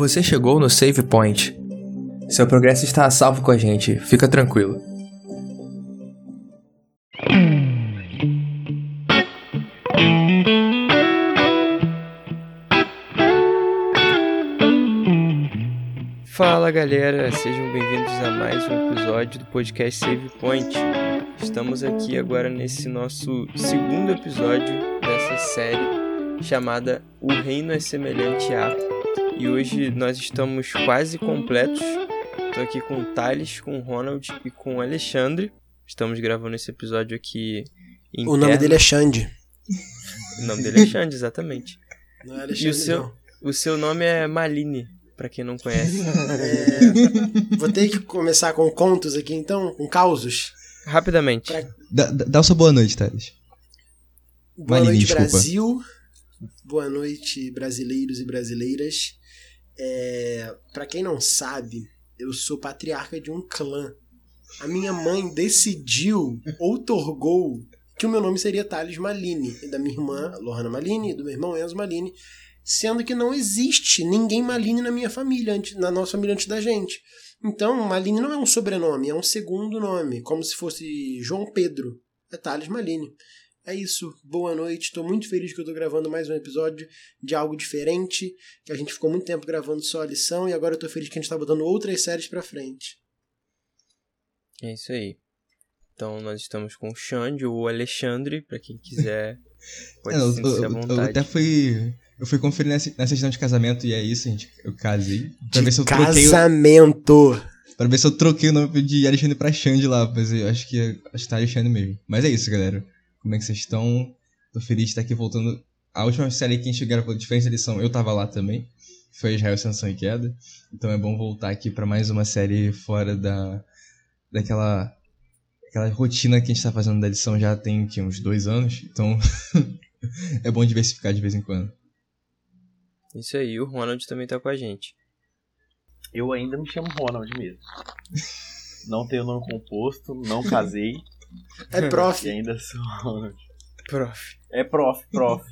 Você chegou no Save Point. Seu progresso está a salvo com a gente, fica tranquilo. Fala galera, sejam bem-vindos a mais um episódio do podcast Save Point. Estamos aqui agora nesse nosso segundo episódio dessa série chamada O Reino é Semelhante a. E hoje nós estamos quase completos. Estou aqui com o Thales, com o Ronald e com o Alexandre. Estamos gravando esse episódio aqui. Interno. O nome dele é Xande. O nome dele é Xande, exatamente. Não é E o seu, o seu nome é Maline, para quem não conhece. É, vou ter que começar com contos aqui então, com causos. Rapidamente. Pra- Dá, dá dá o seu boa noite, Thales. Boa Maline, noite, desculpa. Brasil. Boa noite, brasileiros e brasileiras. É, para quem não sabe, eu sou patriarca de um clã. A minha mãe decidiu, outorgou, que o meu nome seria Thales Maline, e da minha irmã Lohana Maline, e do meu irmão Enzo Maline, sendo que não existe ninguém Maline na minha família, antes- na nossa família antes da gente. Então, Maline não é um sobrenome, é um segundo nome, como se fosse João Pedro. É Thales Maline. É isso, boa noite. Estou muito feliz que eu estou gravando mais um episódio de algo diferente. Que a gente ficou muito tempo gravando só a lição e agora eu estou feliz que a gente está botando outras séries pra frente. É isso aí. Então nós estamos com o Xande ou o Alexandre, para quem quiser. Pode É, eu, à eu- eu até fui. Eu fui conferir nessa, nessa certidão de casamento e é isso, gente. Eu casei. Pra ver se eu troquei. o- Casamento! Pra ver se eu troquei o nome de Alexandre pra Xande lá. Mas eu acho que acho que tá Alexandre mesmo. Mas é isso, galera. Como é que vocês estão? Tô feliz de estar aqui voltando. A última série que a gente gravou de diferente edição, eu tava lá também. Foi Israel Sanção e Queda. Então é bom voltar aqui pra mais uma série fora da. daquela. aquela rotina que a gente tá fazendo da edição já tem que, uns dois anos. Então é bom diversificar de vez em quando. Isso aí, o Ronald também tá com a gente. Eu ainda me chamo Ronald mesmo. Não tenho nome composto, não casei É prof. e ainda sou. Prof. É prof, prof.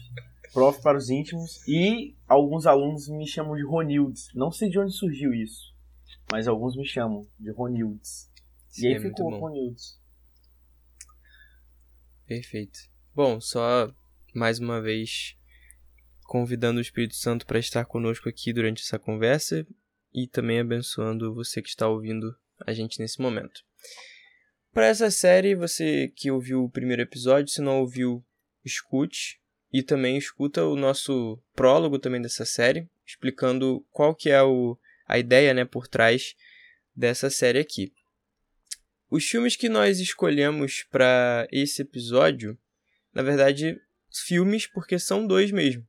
Prof para os íntimos. E alguns alunos me chamam de Ronildes. Não sei de onde surgiu isso, mas alguns me chamam de Ronildes. Sim, E aí é muito ficou bom. Ronildes. Perfeito. Bom, só mais uma vez convidando o Espírito Santo para estar conosco aqui durante essa conversa e também abençoando você que está ouvindo a gente nesse momento. Para essa série, você que ouviu o primeiro episódio, se não ouviu, escute e também escuta o nosso prólogo também dessa série, explicando qual que é o, a ideia, né, por trás dessa série aqui. Os filmes que nós escolhemos para esse episódio, na verdade, filmes porque são dois mesmo.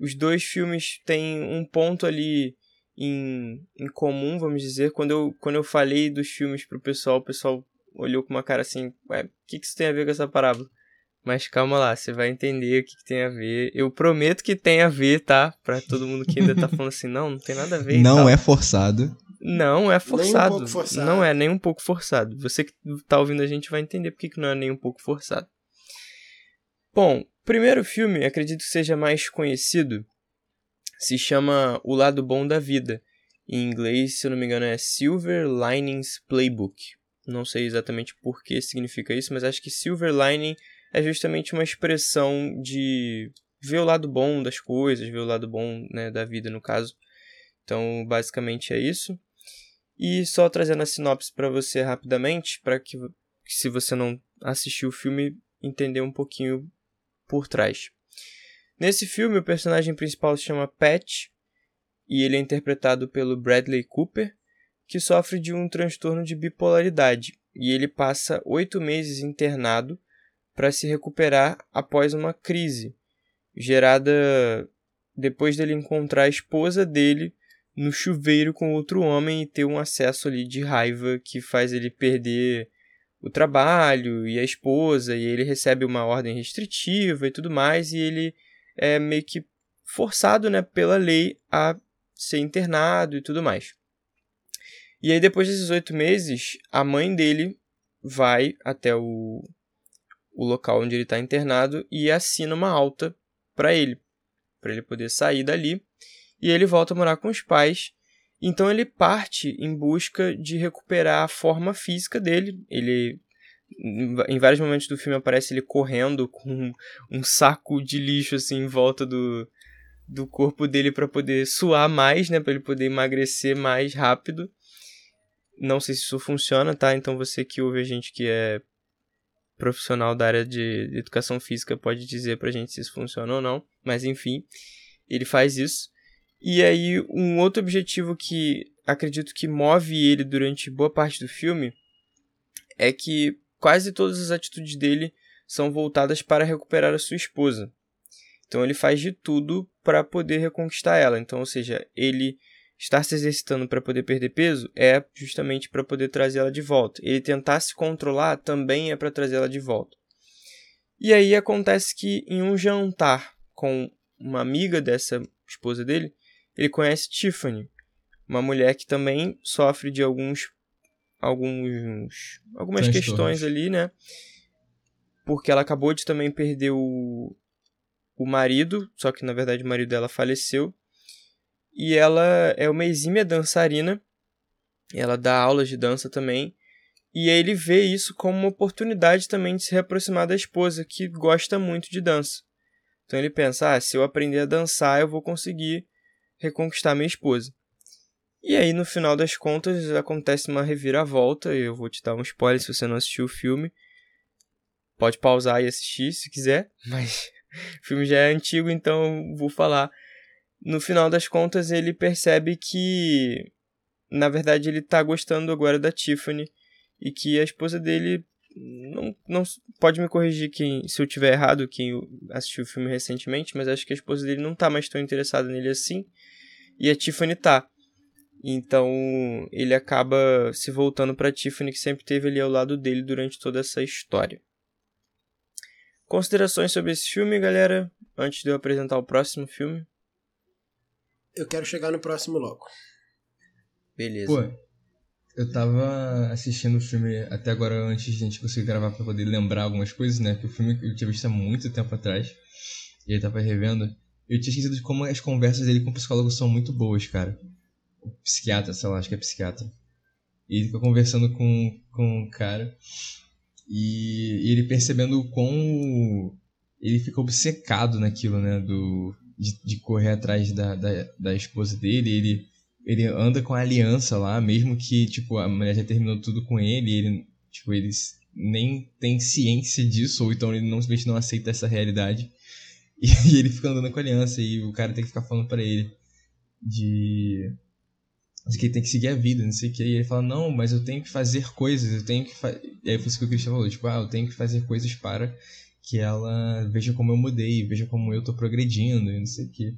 Os dois filmes têm um ponto ali em, em comum, vamos dizer. Quando eu, quando eu falei dos filmes pro pessoal, o pessoal olhou com uma cara assim, ué, o que, que isso tem a ver com essa parábola? Mas calma lá, você vai entender o que, que tem a ver. Eu prometo que tem a ver, tá? Pra todo mundo que ainda tá falando assim, não, não tem nada a ver. Não tal. é forçado. Não é forçado. pouco forçado. Não é nem um pouco forçado. Você que tá ouvindo a gente vai entender porque que não é nem um pouco forçado. Bom, o primeiro filme, acredito que seja mais conhecido, se chama O Lado Bom da Vida. Em inglês, se eu não me engano, é Silver Linings Playbook. Não sei exatamente por que significa isso, mas acho que Silver Lining é justamente uma expressão de ver o lado bom das coisas, ver o lado bom né, da vida, no caso. Então, basicamente é isso. E só trazendo a sinopse para você rapidamente, para que, se você não assistiu o filme, entender um pouquinho por trás. Nesse filme, o personagem principal se chama Pat e ele é interpretado pelo Bradley Cooper, que sofre de um transtorno de bipolaridade e ele passa oito meses internado para se recuperar após uma crise gerada depois dele encontrar a esposa dele no chuveiro com outro homem e ter um acesso ali de raiva que faz ele perder o trabalho e a esposa e ele recebe uma ordem restritiva e tudo mais e ele é meio que forçado, né, pela lei a ser internado e tudo mais. E aí depois desses oito meses, a mãe dele vai até o, o local onde ele está internado e assina uma alta para ele, para ele poder sair dali e ele volta a morar com os pais. Então ele parte em busca de recuperar a forma física dele. Ele em vários momentos do filme aparece ele correndo com um saco de lixo assim em volta do, do corpo dele para poder suar mais, né, para ele poder emagrecer mais rápido. Não sei se isso funciona, tá? Então você que ouve a gente que é profissional da área de educação física pode dizer pra gente se isso funciona ou não, mas enfim, ele faz isso. E aí um outro objetivo que acredito que move ele durante boa parte do filme é que quase todas as atitudes dele são voltadas para recuperar a sua esposa. Então ele faz de tudo para poder reconquistar ela. Então, ou seja, ele estar se exercitando para poder perder peso é justamente para poder trazer ela de volta. Ele tentar se controlar também é para trazer ela de volta. E aí acontece que em um jantar com uma amiga dessa esposa dele, ele conhece Tiffany, uma mulher que também sofre de alguns alguns algumas questões ali, né? Porque ela acabou de também perder o, o marido, só que na verdade o marido dela faleceu. E ela é uma exímia dançarina. Ela dá aulas de dança também. E ele vê isso como uma oportunidade também de se reaproximar da esposa, que gosta muito de dança. Então ele pensa: ah, se eu aprender a dançar, eu vou conseguir reconquistar minha esposa. E aí, no final das contas, acontece uma reviravolta. Eu vou te dar um spoiler se você não assistiu o filme. Pode pausar e assistir se quiser, mas o filme já é antigo, então vou falar. No final das contas, ele percebe que, na verdade, ele tá gostando agora da Tiffany e que a esposa dele não, não pode me corrigir quem, se eu tiver errado, quem assistiu o filme recentemente, mas acho que a esposa dele não tá mais tão interessada nele assim. E a Tiffany tá. Então ele acaba se voltando para Tiffany, que sempre teve ali ao lado dele durante toda essa história. Considerações sobre esse filme, galera, antes de eu apresentar o próximo filme? Eu quero chegar no próximo logo. Beleza. Pô, eu tava assistindo o filme até agora antes de a gente conseguir gravar pra poder lembrar algumas coisas, né? Que o filme eu tinha visto há muito tempo atrás. E aí tava revendo. Eu tinha esquecido de como as conversas dele com o psicólogo são muito boas, cara psiquiatra, sei lá, acho que é psiquiatra. E ele fica conversando com, com o cara. E, e ele percebendo o quão. Ele fica obcecado naquilo, né? Do, de, de correr atrás da, da, da esposa dele. Ele, ele anda com a aliança lá, mesmo que, tipo, a mulher já terminou tudo com ele. ele, tipo, eles nem tem ciência disso, ou então ele não, simplesmente não aceita essa realidade. E, e ele fica andando com a aliança e o cara tem que ficar falando para ele de de que ele tem que seguir a vida, não sei o que. E ele fala, não, mas eu tenho que fazer coisas, eu tenho que fazer. E aí foi isso que o Christian falou, tipo, ah, eu tenho que fazer coisas para que ela veja como eu mudei, veja como eu tô progredindo e não sei o que.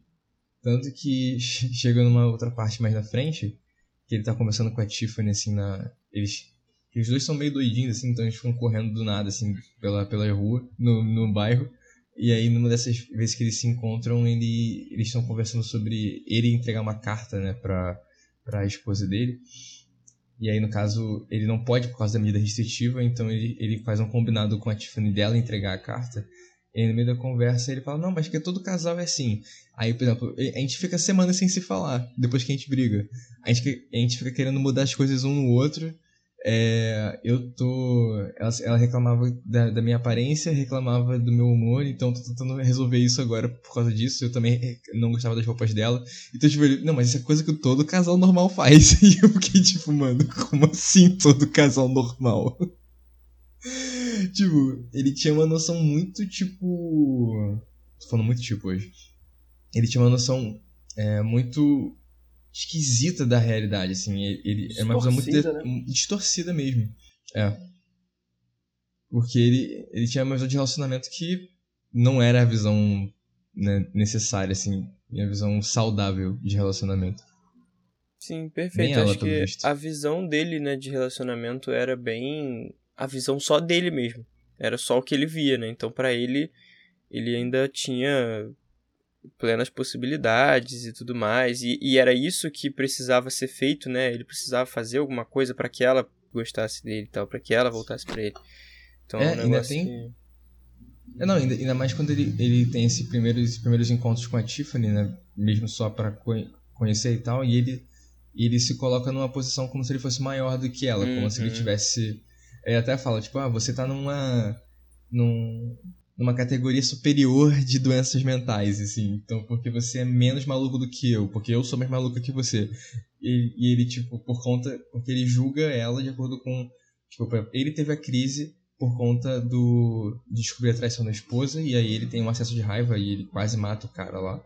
Tanto que chega numa outra parte mais na frente, que ele tá conversando com a Tiffany, assim, na. Eles. Os dois são meio doidinhos, assim, então eles ficam correndo do nada, assim, pela, pela rua, no, no bairro. E aí, numa dessas vezes que eles se encontram, ele, eles estão conversando sobre ele entregar uma carta, né, pra, para a esposa dele. E aí, no caso, ele não pode por causa da medida restritiva, então ele, ele faz um combinado com a Tiffany dela entregar a carta. E aí, no meio da conversa, ele fala: Não, mas que todo casal é assim. Aí, por exemplo, a gente fica semanas sem se falar, depois que a gente briga. A gente, a gente fica querendo mudar as coisas um no outro. É, eu tô. Ela, ela reclamava da, da, minha aparência, reclamava do meu humor, então tô tentando resolver isso agora por causa disso. Eu também não gostava das roupas dela. Então, tipo, ele, não, mas isso é coisa que todo casal normal faz. E eu fiquei tipo, mano, como assim todo casal normal? tipo, ele tinha uma noção muito, tipo. Tô falando muito tipo hoje. Ele tinha uma noção é, muito esquisita da realidade, assim. Ele, é uma visão muito né? distorcida mesmo. É. Porque ele, ele tinha uma visão de relacionamento que não era a visão né, necessária, assim. A visão saudável de relacionamento. Sim, perfeito. Ela, Acho que visto. a visão dele, né, de relacionamento era bem a visão só dele mesmo. Era só o que ele via, né? Então, para ele, ele ainda tinha plenas possibilidades e tudo mais. E, e, era isso que precisava ser feito, né? Ele precisava fazer alguma coisa para que ela gostasse dele e tal, para que ela voltasse para ele. Então, é, um ainda tem, que... É, não, ainda, ainda mais quando ele, ele tem esse primeiro, esses primeiros encontros com a Tiffany, né? Mesmo só pra co conhecer e tal, e ele, ele se coloca numa posição como se ele fosse maior do que ela, uhum. como se ele uhum. tivesse. Ele até fala, tipo, ah, você tá numa. Num, numa categoria superior de doenças mentais, assim. Então, porque você é menos maluco do que eu, porque eu sou mais maluco que você. E, e ele, tipo, por conta. Porque ele julga ela de acordo com. Tipo, ele teve a crise por conta do. De descobrir a traição da esposa, e aí ele tem um acesso de raiva e ele quase mata o cara lá.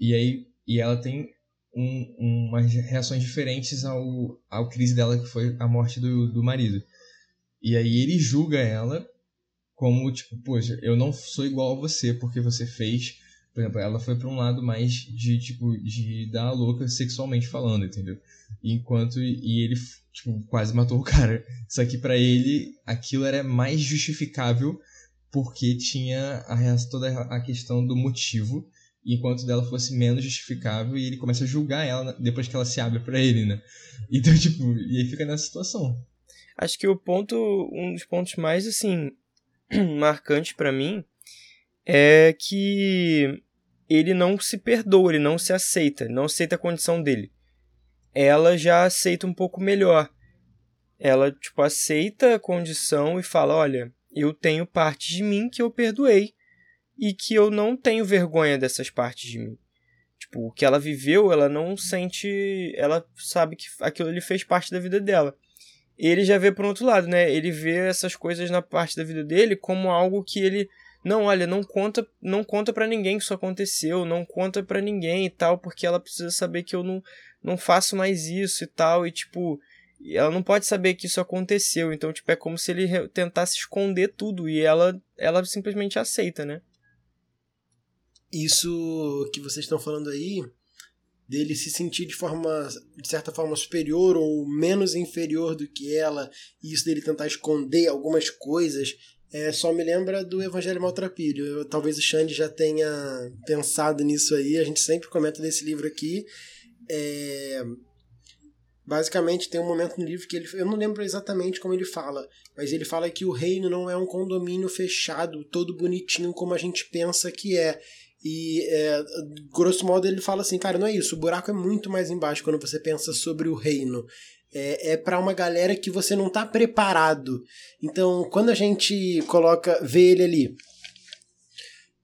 E aí. E ela tem um, umas reações diferentes ao, ao crise dela, que foi a morte do, do marido. E aí ele julga ela como, tipo, poxa, eu não sou igual a você porque você fez. Por exemplo, ela foi para um lado mais de, tipo, de dar louca sexualmente falando, entendeu? Enquanto. E ele, tipo, quase matou o cara. Só que para ele, aquilo era mais justificável porque tinha a, toda a questão do motivo enquanto dela fosse menos justificável e ele começa a julgar ela depois que ela se abre para ele, né? Então, tipo, e aí fica nessa situação. Acho que o ponto, um dos pontos mais assim marcante para mim é que ele não se perdoa, ele não se aceita, não aceita a condição dele. Ela já aceita um pouco melhor. Ela, tipo, aceita a condição e fala: Olha, eu tenho partes de mim que eu perdoei e que eu não tenho vergonha dessas partes de mim. Tipo, o que ela viveu, ela não sente. Ela sabe que aquilo ali fez parte da vida dela ele já vê por outro lado, né? Ele vê essas coisas na parte da vida dele como algo que ele não, olha, não conta, não conta para ninguém que isso aconteceu, não conta para ninguém e tal, porque ela precisa saber que eu não não faço mais isso e tal, e tipo, ela não pode saber que isso aconteceu, então tipo é como se ele tentasse esconder tudo e ela ela simplesmente aceita, né? Isso que vocês estão falando aí dele se sentir de forma de certa forma superior ou menos inferior do que ela e isso dele tentar esconder algumas coisas é, só me lembra do Evangelho Maltrapilho. Eu, talvez o Xande já tenha pensado nisso aí. A gente sempre comenta desse livro aqui. É, basicamente tem um momento no livro que ele eu não lembro exatamente como ele fala mas ele fala que o reino não é um condomínio fechado todo bonitinho como a gente pensa que é e, é, grosso modo, ele fala assim: cara, não é isso, o buraco é muito mais embaixo quando você pensa sobre o reino. É, é para uma galera que você não tá preparado. Então, quando a gente coloca, vê ele ali,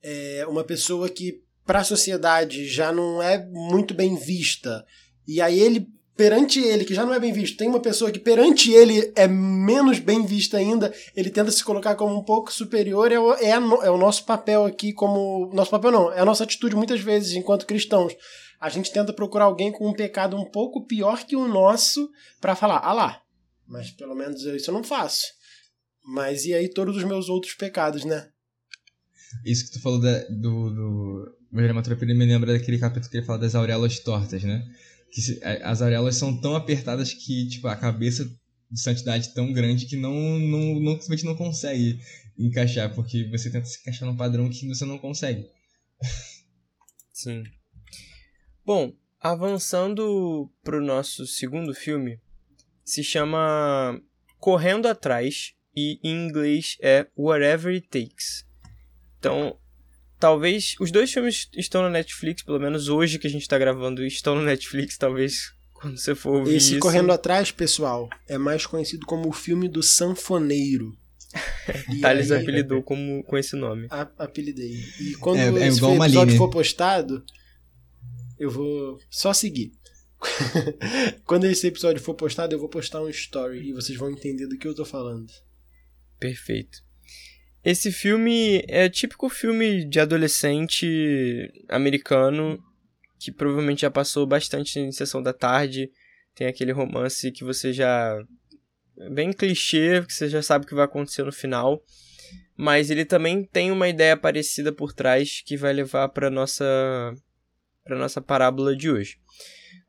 é uma pessoa que para a sociedade já não é muito bem vista, e aí ele perante ele, que já não é bem visto, tem uma pessoa que perante ele é menos bem vista ainda, ele tenta se colocar como um pouco superior, é o, é, é o nosso papel aqui como. Nosso papel não, é a nossa atitude muitas vezes enquanto cristãos. A gente tenta procurar alguém com um pecado um pouco pior que o nosso para falar, ah lá, mas pelo menos isso eu não faço. Mas e aí todos os meus outros pecados, né? Isso que tu falou da, do, do William me lembra daquele capítulo que ele fala das auréolas tortas, né? Que as areolas são tão apertadas que tipo a cabeça de santidade é tão grande que não não, não simplesmente não consegue encaixar porque você tenta se encaixar num padrão que você não consegue. Sim. Bom, avançando pro nosso segundo filme, se chama Correndo Atrás e em inglês é Whatever It Takes. Então, talvez. Os dois filmes estão na Netflix, pelo menos hoje que a gente tá gravando, estão no Netflix, talvez quando você for ouvir Esse isso. Correndo Atrás, pessoal, é mais conhecido como o filme do sanfoneiro. Thales aí, apelidou como, com esse nome. A, apelidei. E quando é, é esse episódio for postado, eu vou só seguir. quando esse episódio for postado, eu vou postar um story e vocês vão entender do que eu tô falando. Perfeito. Esse filme é típico filme de adolescente americano que provavelmente já passou bastante em sessão da tarde. Tem aquele romance que você já. bem clichê, que você já sabe o que vai acontecer no final. Mas ele também tem uma ideia parecida por trás que vai levar para nossa para nossa parábola de hoje.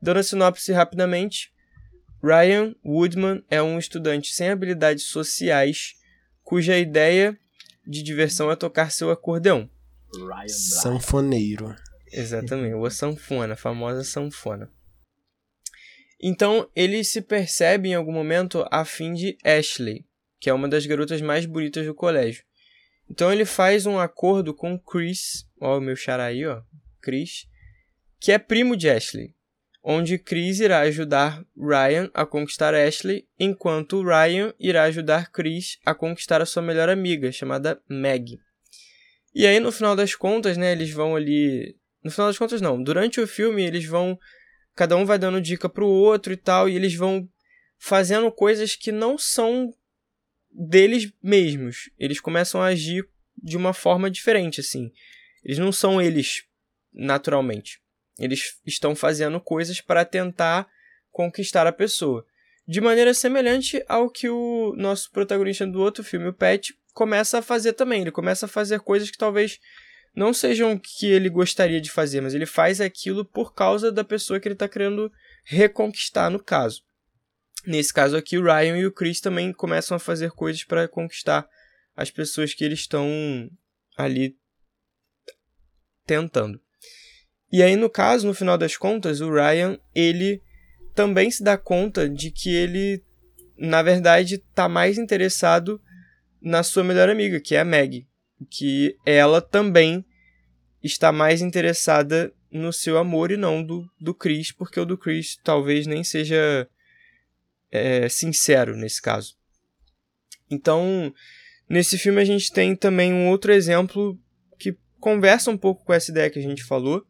Dando a sinopse rapidamente, Ryan Woodman é um estudante sem habilidades sociais cuja ideia de diversão é tocar seu acordeão. Sanfoneiro. Exatamente, o sanfona, a famosa sanfona. Então ele se percebe em algum momento a fim de Ashley, que é uma das garotas mais bonitas do colégio. Então ele faz um acordo com Chris, ó, o meu xará aí, ó, Chris, que é primo de Ashley, onde Chris irá ajudar Ryan a conquistar Ashley, enquanto Ryan irá ajudar Chris a conquistar a sua melhor amiga, chamada Meg. E aí, no final das contas, né, eles vão ali. No final das contas, não. Durante o filme, eles vão. Cada um vai dando dica pro outro e tal, e eles vão fazendo coisas que não são deles mesmos. Eles começam a agir de uma forma diferente, assim. Eles não são eles naturalmente. Eles estão fazendo coisas para tentar conquistar a pessoa. De maneira semelhante ao que o nosso protagonista do outro filme, o Pet, começa a fazer também. Ele começa a fazer coisas que talvez não sejam o que ele gostaria de fazer, mas ele faz aquilo por causa da pessoa que ele está querendo reconquistar, no caso. Nesse caso aqui, o Ryan e o Chris também começam a fazer coisas para conquistar as pessoas que eles estão ali tentando. E aí, no caso, no final das contas, o Ryan, ele também se dá conta de que ele, na verdade, está mais interessado na sua melhor amiga, que é a Meg. Que ela também está mais interessada no seu amor e não do, do Chris, porque o do Chris talvez nem seja é, sincero nesse caso. Então, nesse filme a gente tem também um outro exemplo que conversa um pouco com essa ideia que a gente falou.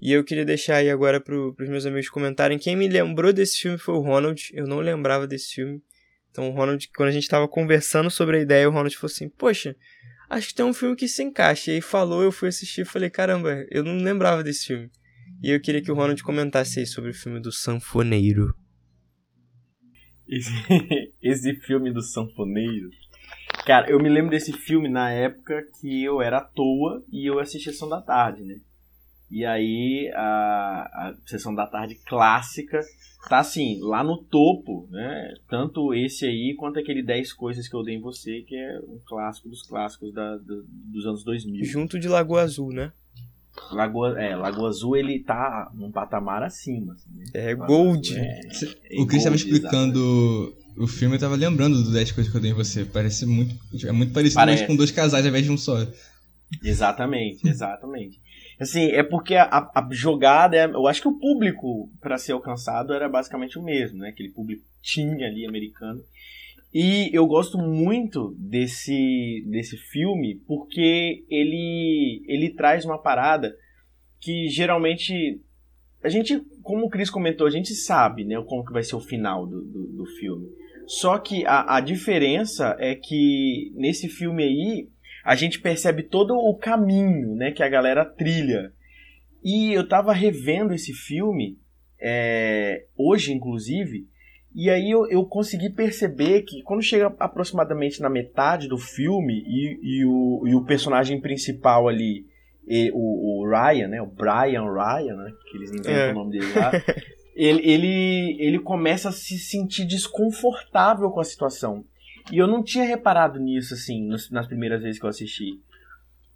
E eu queria deixar aí agora para os meus amigos comentarem. Quem me lembrou desse filme foi o Ronald. Eu não lembrava desse filme. Então o Ronald, quando a gente estava conversando sobre a ideia, o Ronald falou assim: Poxa, acho que tem um filme que se encaixa. E aí falou, eu fui assistir e falei: Caramba, eu não lembrava desse filme. E eu queria que o Ronald comentasse aí sobre o filme do Sanfoneiro. Esse, esse filme do Sanfoneiro. Cara, eu me lembro desse filme na época que eu era à toa e eu assisti a Sessão da Tarde, né? E aí a, a Sessão da Tarde clássica tá assim, lá no topo, né? Tanto esse aí quanto aquele 10 coisas que eu dei em você, que é um clássico dos clássicos da, do, dos anos 2000. Junto de Lagoa Azul, né? Lagoa, é, Lagoa Azul ele tá num patamar acima. Assim, né? É Gold. É, é, o Chris estava explicando o filme, eu tava lembrando do 10 coisas que eu dei em você. Parece muito. É muito parecido, Parece. mas com dois casais ao invés de um só. Exatamente, exatamente. Assim, é porque a, a jogada, é, eu acho que o público para ser alcançado era basicamente o mesmo, né? Aquele público tinha ali americano. E eu gosto muito desse, desse filme porque ele, ele traz uma parada que geralmente a gente, como o Chris comentou, a gente sabe, né, como que vai ser o final do, do, do filme. Só que a, a diferença é que nesse filme aí a gente percebe todo o caminho né, que a galera trilha. E eu tava revendo esse filme, é, hoje inclusive, e aí eu, eu consegui perceber que quando chega aproximadamente na metade do filme e, e, o, e o personagem principal ali, e, o, o, Ryan, né, o Brian Ryan, né, que eles inventam é. o nome dele lá, ele, ele, ele começa a se sentir desconfortável com a situação. E eu não tinha reparado nisso, assim, nas primeiras vezes que eu assisti.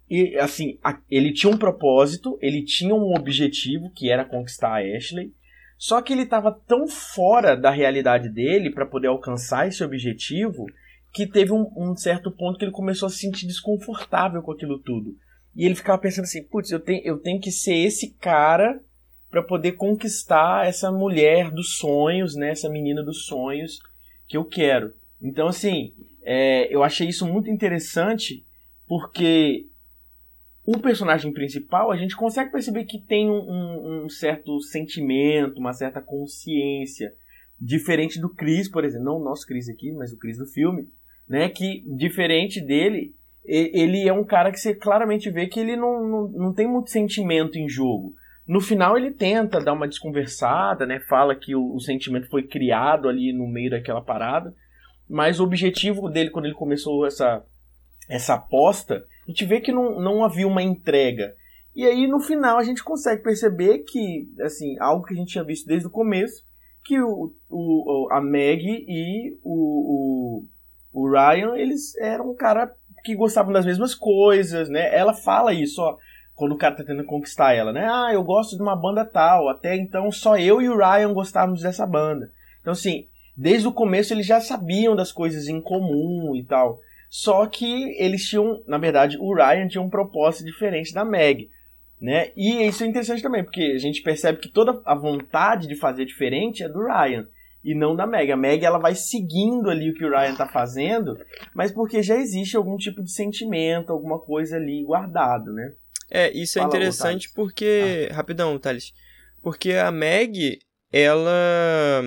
E, assim, ele tinha um propósito, ele tinha um objetivo, que era conquistar a Ashley. Só que ele estava tão fora da realidade dele para poder alcançar esse objetivo que teve um, um, certo ponto que ele começou a se sentir desconfortável com aquilo tudo. E ele ficava pensando assim: putz, eu tenho, eu tenho que ser esse cara para poder conquistar essa mulher dos sonhos, né? Essa menina dos sonhos que eu quero. Então, assim, é, eu achei isso muito interessante porque o personagem principal a gente consegue perceber que tem um, um, um, certo sentimento, uma certa consciência, diferente do Chris, por exemplo, não o nosso Chris aqui, mas o Chris do filme, né? Que diferente dele, ele é um cara que você claramente vê que ele não, não, não tem muito sentimento em jogo. No final ele tenta dar uma desconversada, né? Fala que o, o sentimento foi criado ali no meio daquela parada mas o objetivo dele, quando ele começou essa, essa aposta, a gente vê que não, não havia uma entrega. E aí, no final, a gente consegue perceber que, assim, algo que a gente tinha visto desde o começo, que o, o, a Meg e o, o, o Ryan, eles eram um cara que gostavam das mesmas coisas, né? Ela fala isso, ó, quando o cara tá tentando conquistar ela, né? Ah, eu gosto de uma banda tal, até então só eu e o Ryan gostávamos dessa banda. Então, assim, desde o começo eles já sabiam das coisas em comum e tal. Só que eles tinham, na verdade, o Ryan tinha um propósito diferente da Meg. Né? E isso é interessante também, porque a gente percebe que toda a vontade de fazer diferente é do Ryan e não da Meg. A Meg ela vai seguindo ali o que o Ryan tá fazendo, mas porque já existe algum tipo de sentimento, alguma coisa ali guardado, né? É, isso é Fala, é interessante porque. Ah. Rapidão, Thales. Porque a Meg, ela.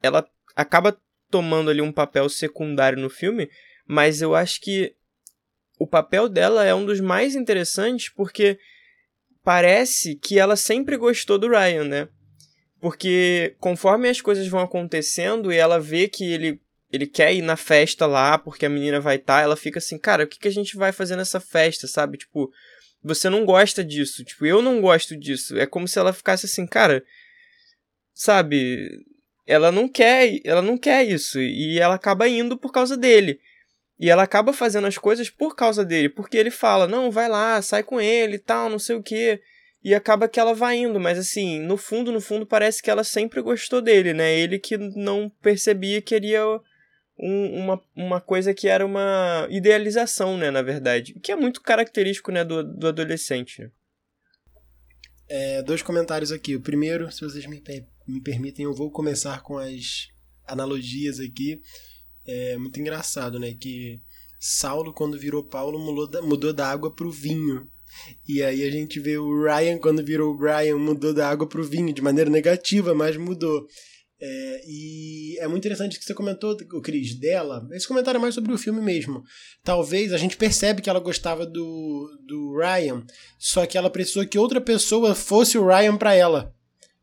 Ela acaba tomando ali um papel secundário no filme, mas eu acho que o papel dela é um dos mais interessantes porque parece que ela sempre gostou do Ryan, né? Porque conforme as coisas vão acontecendo e ela vê que ele, ele quer ir na festa lá porque a menina vai estar, tá, ela fica assim, cara, o que, que a gente vai fazer nessa festa, sabe? Tipo, você não gosta disso. Tipo, eu não gosto disso. É como se ela ficasse assim, cara, sabe? Ela não quer, ela não quer isso e ela acaba indo por causa dele. E ela acaba fazendo as coisas por causa dele, porque ele fala: "Não, vai lá, sai com ele e tal, não sei o quê". E acaba que ela vai indo, mas assim, no fundo, no fundo parece que ela sempre gostou dele, né? Ele que não percebia que queria um, uma, uma coisa que era uma idealização, né, na verdade. Que é muito característico, né, do, do adolescente? É, dois comentários aqui. O primeiro, se vocês me, me permitem, eu vou começar com as analogias aqui. É muito engraçado, né? Que Saulo, quando virou Paulo, mudou da, mudou da água vinho. E aí a gente vê o Ryan, quando virou o Brian, mudou da água pro vinho, de maneira negativa, mas mudou. É, e é muito interessante que você comentou, o Cris, dela. Esse comentário é mais sobre o filme mesmo. Talvez a gente percebe que ela gostava do, do Ryan, só que ela precisou que outra pessoa fosse o Ryan para ela.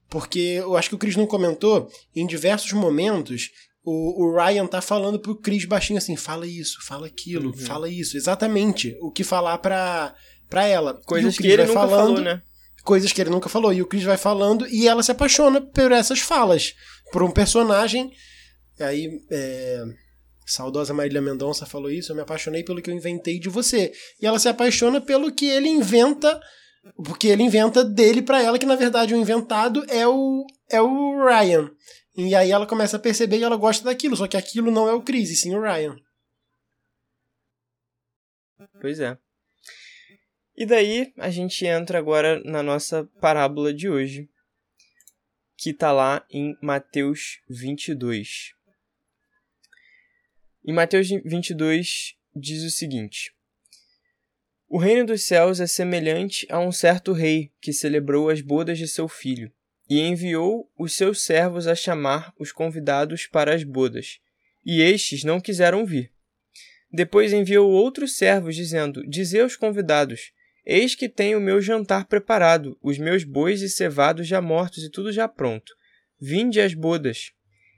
Porque eu acho que o Chris não comentou, em diversos momentos, o, o Ryan tá falando pro Chris baixinho assim: fala isso, fala aquilo, uhum. fala isso. Exatamente o que falar pra, pra ela. Coisas que ele nunca falando, falou, né? Coisas que ele nunca falou. E o Chris vai falando e ela se apaixona por essas falas por um personagem. Aí, é, saudosa Marília Mendonça falou isso, eu me apaixonei pelo que eu inventei de você. E ela se apaixona pelo que ele inventa, porque ele inventa dele para ela, que na verdade o inventado é o, é o Ryan. E aí ela começa a perceber que ela gosta daquilo, só que aquilo não é o Chris, e sim o Ryan. Pois é. E daí a gente entra agora na nossa parábola de hoje, que está lá em Mateus 22. Em Mateus 22 diz o seguinte: O reino dos céus é semelhante a um certo rei que celebrou as bodas de seu filho e enviou os seus servos a chamar os convidados para as bodas, e estes não quiseram vir. Depois enviou outros servos, dizendo: Dizei aos convidados: Eis que tenho o meu jantar preparado, os meus bois e cevados já mortos e tudo já pronto. Vinde às bodas.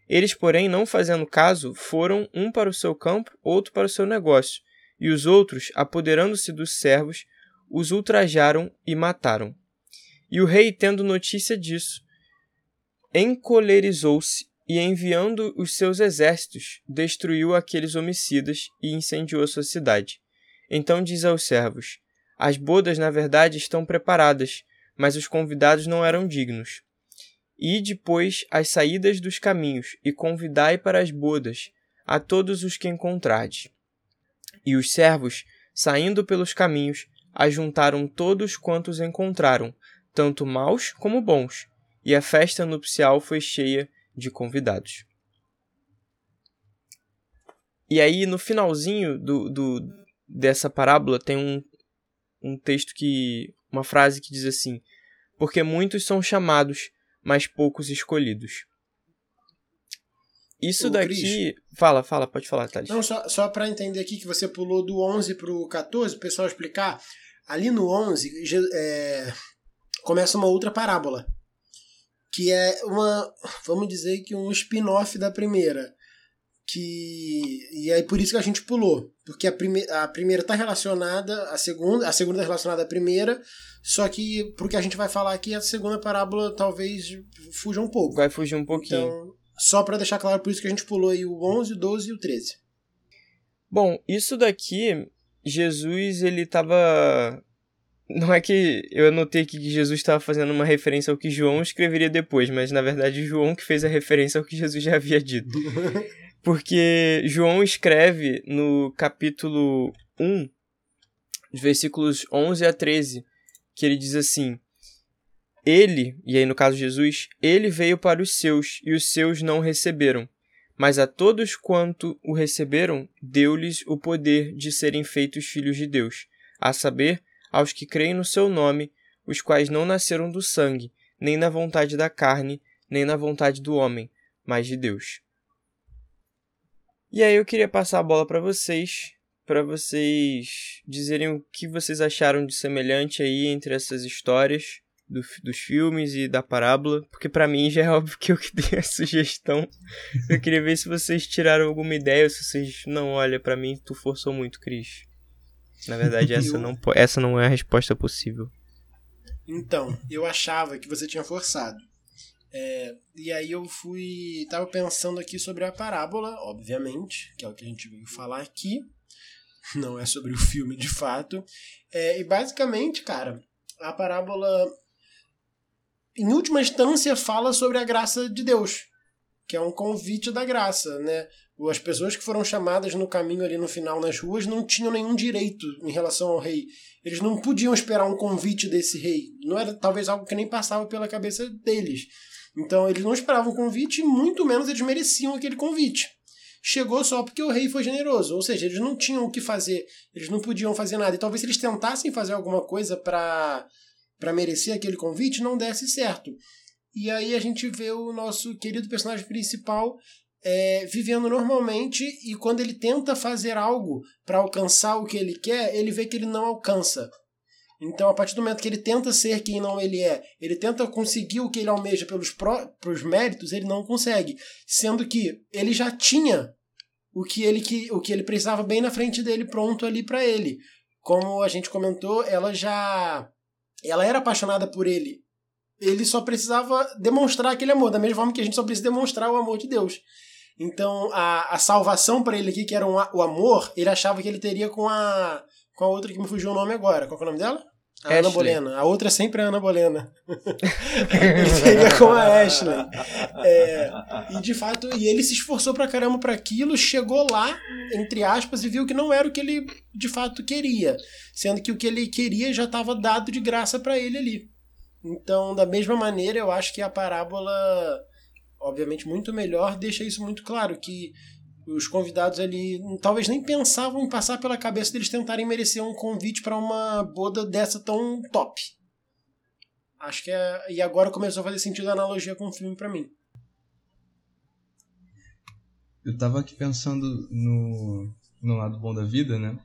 Eles, porém, não fazendo caso, foram um para o seu campo, outro para o seu negócio, e os outros, apoderando-se dos servos, os ultrajaram e mataram. E o rei, tendo notícia disso, encolerizou-se e, enviando os seus exércitos, destruiu aqueles homicidas e incendiou sua cidade. Então diz aos servos: as bodas, na verdade, estão preparadas, mas os convidados não eram dignos. E depois as saídas dos caminhos, e convidai para as bodas a todos os que encontrardes. E os servos, saindo pelos caminhos, ajuntaram todos quantos encontraram, tanto maus como bons, e a festa nupcial foi cheia de convidados. E aí, no finalzinho do, do, dessa parábola, tem um, um texto que. uma frase que diz assim: Porque muitos são chamados, mas poucos escolhidos. Isso daqui. Cris, fala, fala, pode falar, Thales. Não, só, só para entender aqui que você pulou do 11 pro 14, o pessoal explicar. Ali no 11 é, começa uma outra parábola. Que é uma. Vamos dizer que um spin-off da primeira que e aí por isso que a gente pulou porque a, prime, a primeira está relacionada à segunda a segunda é relacionada à primeira só que porque a gente vai falar aqui a segunda parábola talvez fuja um pouco vai fugir um pouquinho então só para deixar claro por isso que a gente pulou aí o 11 o 12 e o 13 bom isso daqui Jesus ele estava não é que eu anotei que Jesus estava fazendo uma referência ao que João escreveria depois, mas na verdade João que fez a referência ao que Jesus já havia dito. Porque João escreve no capítulo 1, versículos 11 a 13, que ele diz assim: Ele, e aí no caso Jesus, ele veio para os seus, e os seus não receberam. Mas a todos quanto o receberam, deu-lhes o poder de serem feitos filhos de Deus, a saber, aos que creem no seu nome, os quais não nasceram do sangue, nem na vontade da carne, nem na vontade do homem, mas de Deus. E aí eu queria passar a bola para vocês, para vocês dizerem o que vocês acharam de semelhante aí entre essas histórias do, dos filmes e da parábola, porque para mim já é óbvio que eu que dei a sugestão. Eu queria ver se vocês tiraram alguma ideia, ou se vocês não, olha, para mim tu forçou muito, Cris. Na verdade, essa não, essa não é a resposta possível. Então, eu achava que você tinha forçado. É, e aí eu fui. Tava pensando aqui sobre a parábola, obviamente, que é o que a gente veio falar aqui. Não é sobre o filme de fato. É, e basicamente, cara, a parábola em última instância, fala sobre a graça de Deus, que é um convite da graça, né? As pessoas que foram chamadas no caminho ali no final nas ruas não tinham nenhum direito em relação ao rei. Eles não podiam esperar um convite desse rei. Não era talvez algo que nem passava pela cabeça deles. Então eles não esperavam um convite e muito menos eles mereciam aquele convite. Chegou só porque o rei foi generoso, ou seja, eles não tinham o que fazer, eles não podiam fazer nada. E talvez se eles tentassem fazer alguma coisa para para merecer aquele convite não desse certo. E aí a gente vê o nosso querido personagem principal é, vivendo normalmente e quando ele tenta fazer algo para alcançar o que ele quer, ele vê que ele não alcança. Então, a partir do momento que ele tenta ser quem não ele é, ele tenta conseguir o que ele almeja pelos próprios méritos, ele não consegue. Sendo que ele já tinha o que ele, que, o que ele precisava bem na frente dele, pronto ali para ele. Como a gente comentou, ela já ela era apaixonada por ele. Ele só precisava demonstrar aquele amor, da mesma forma que a gente só precisa demonstrar o amor de Deus. Então, a, a salvação para ele aqui, que era um, o amor, ele achava que ele teria com a, com a outra que me fugiu o nome agora. Qual é o nome dela? A Ashley. Ana Bolena. A outra é sempre a Ana Bolena. ele teria com a Ashley. É, e de fato, e ele se esforçou pra caramba para aquilo, chegou lá, entre aspas, e viu que não era o que ele de fato queria. Sendo que o que ele queria já estava dado de graça para ele ali. Então, da mesma maneira, eu acho que a parábola, obviamente, muito melhor, deixa isso muito claro. Que os convidados ali talvez nem pensavam em passar pela cabeça deles tentarem merecer um convite para uma boda dessa tão top. Acho que é. E agora começou a fazer sentido a analogia com o filme para mim. Eu tava aqui pensando no, no lado bom da vida, né?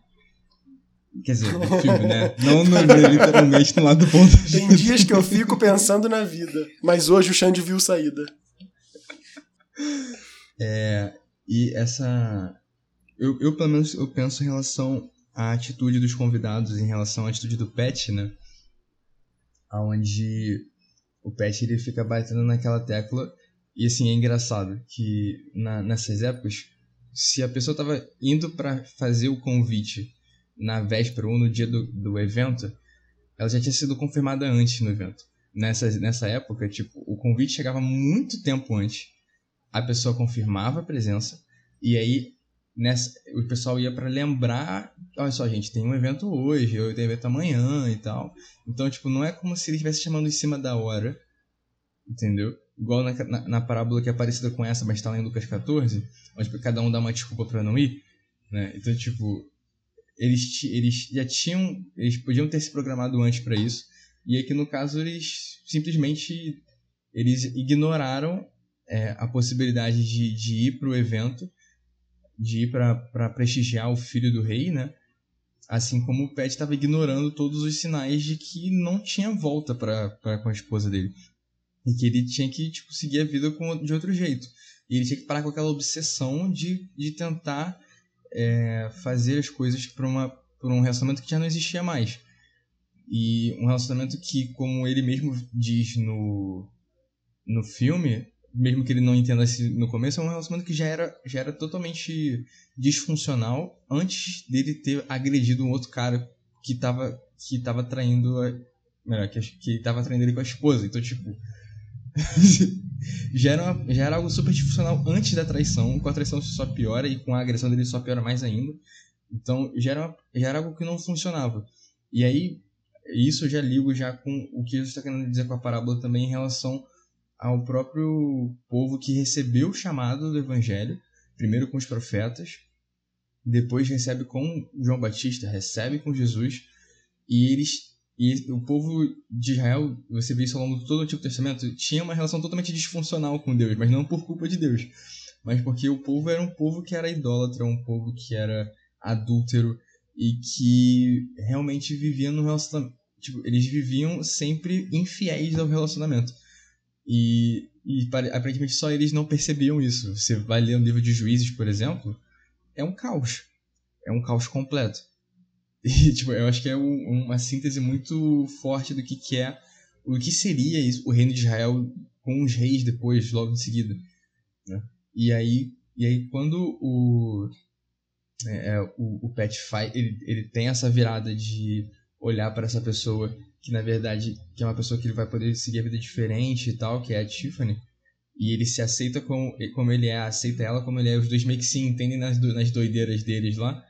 Quer dizer, no filme, né? Não no, literalmente no lado bom da vida. Tem dias que eu fico pensando na vida, mas hoje o Xande viu saída. É, e essa. Eu, eu, pelo menos, eu penso em relação à atitude dos convidados, em relação à atitude do Pet, né? Onde o Pet ele fica batendo naquela tecla. E assim, é engraçado que na, nessas épocas, se a pessoa tava indo para fazer o convite na véspera ou no dia do, do evento, ela já tinha sido confirmada antes no evento. Nessa, nessa época, tipo, o convite chegava muito tempo antes a pessoa confirmava a presença e aí nessa, o pessoal ia para lembrar, olha só, gente, tem um evento hoje, eu tenho evento amanhã e tal. Então, tipo, não é como se ele estivesse chamando em cima da hora, entendeu? Igual na, na, na parábola que é parecida com essa, mas tá lá em Lucas 14, onde cada um dá uma desculpa para não ir, né? Então, tipo, eles, eles já tinham, eles podiam ter se programado antes para isso, e aqui no caso eles simplesmente eles ignoraram é, a possibilidade de, de ir para o evento, de ir para prestigiar o filho do rei, né? Assim como o Pet estava ignorando todos os sinais de que não tinha volta para com a esposa dele. E que ele tinha que tipo, seguir a vida com, de outro jeito. E ele tinha que parar com aquela obsessão de, de tentar é, fazer as coisas por um relacionamento que já não existia mais. E um relacionamento que, como ele mesmo diz no, no filme, mesmo que ele não entenda no começo, é um relacionamento que já era, já era totalmente disfuncional antes dele ter agredido um outro cara que tava, que tava traindo a, melhor, que, que tava traindo ele com a esposa. Então, tipo. já era, já era algo super disfuncional antes da traição, com a traição só piora e com a agressão dele só piora mais ainda. Então já era, já era algo que não funcionava. E aí, isso eu já ligo já com o que Jesus está querendo dizer com a parábola também em relação ao próprio povo que recebeu o chamado do evangelho, primeiro com os profetas, depois recebe com João Batista, recebe com Jesus, e eles e o povo de Israel, você vê isso ao longo de todo o Antigo Testamento, tinha uma relação totalmente disfuncional com Deus, mas não por culpa de Deus, mas porque o povo era um povo que era idólatra, um povo que era adúltero e que realmente vivia no relacionamento. Tipo, eles viviam sempre infiéis ao relacionamento. E, e aparentemente só eles não percebiam isso. Você vai ler o livro de Juízes, por exemplo, é um caos. É um caos completo. E, tipo, eu acho que é um, uma síntese muito forte do que, que é, o que seria isso, o reino de Israel com os reis depois, logo em seguida. Né? E aí, e aí quando o, é, é o, o Pet Fight, ele, ele tem essa virada de olhar para essa pessoa que na verdade que é uma pessoa que ele vai poder seguir a vida diferente e tal, que é a Tiffany. E ele se aceita como, como ele é, aceita ela como ele é. Os dois meio que se entendem nas, nas doideiras deles lá.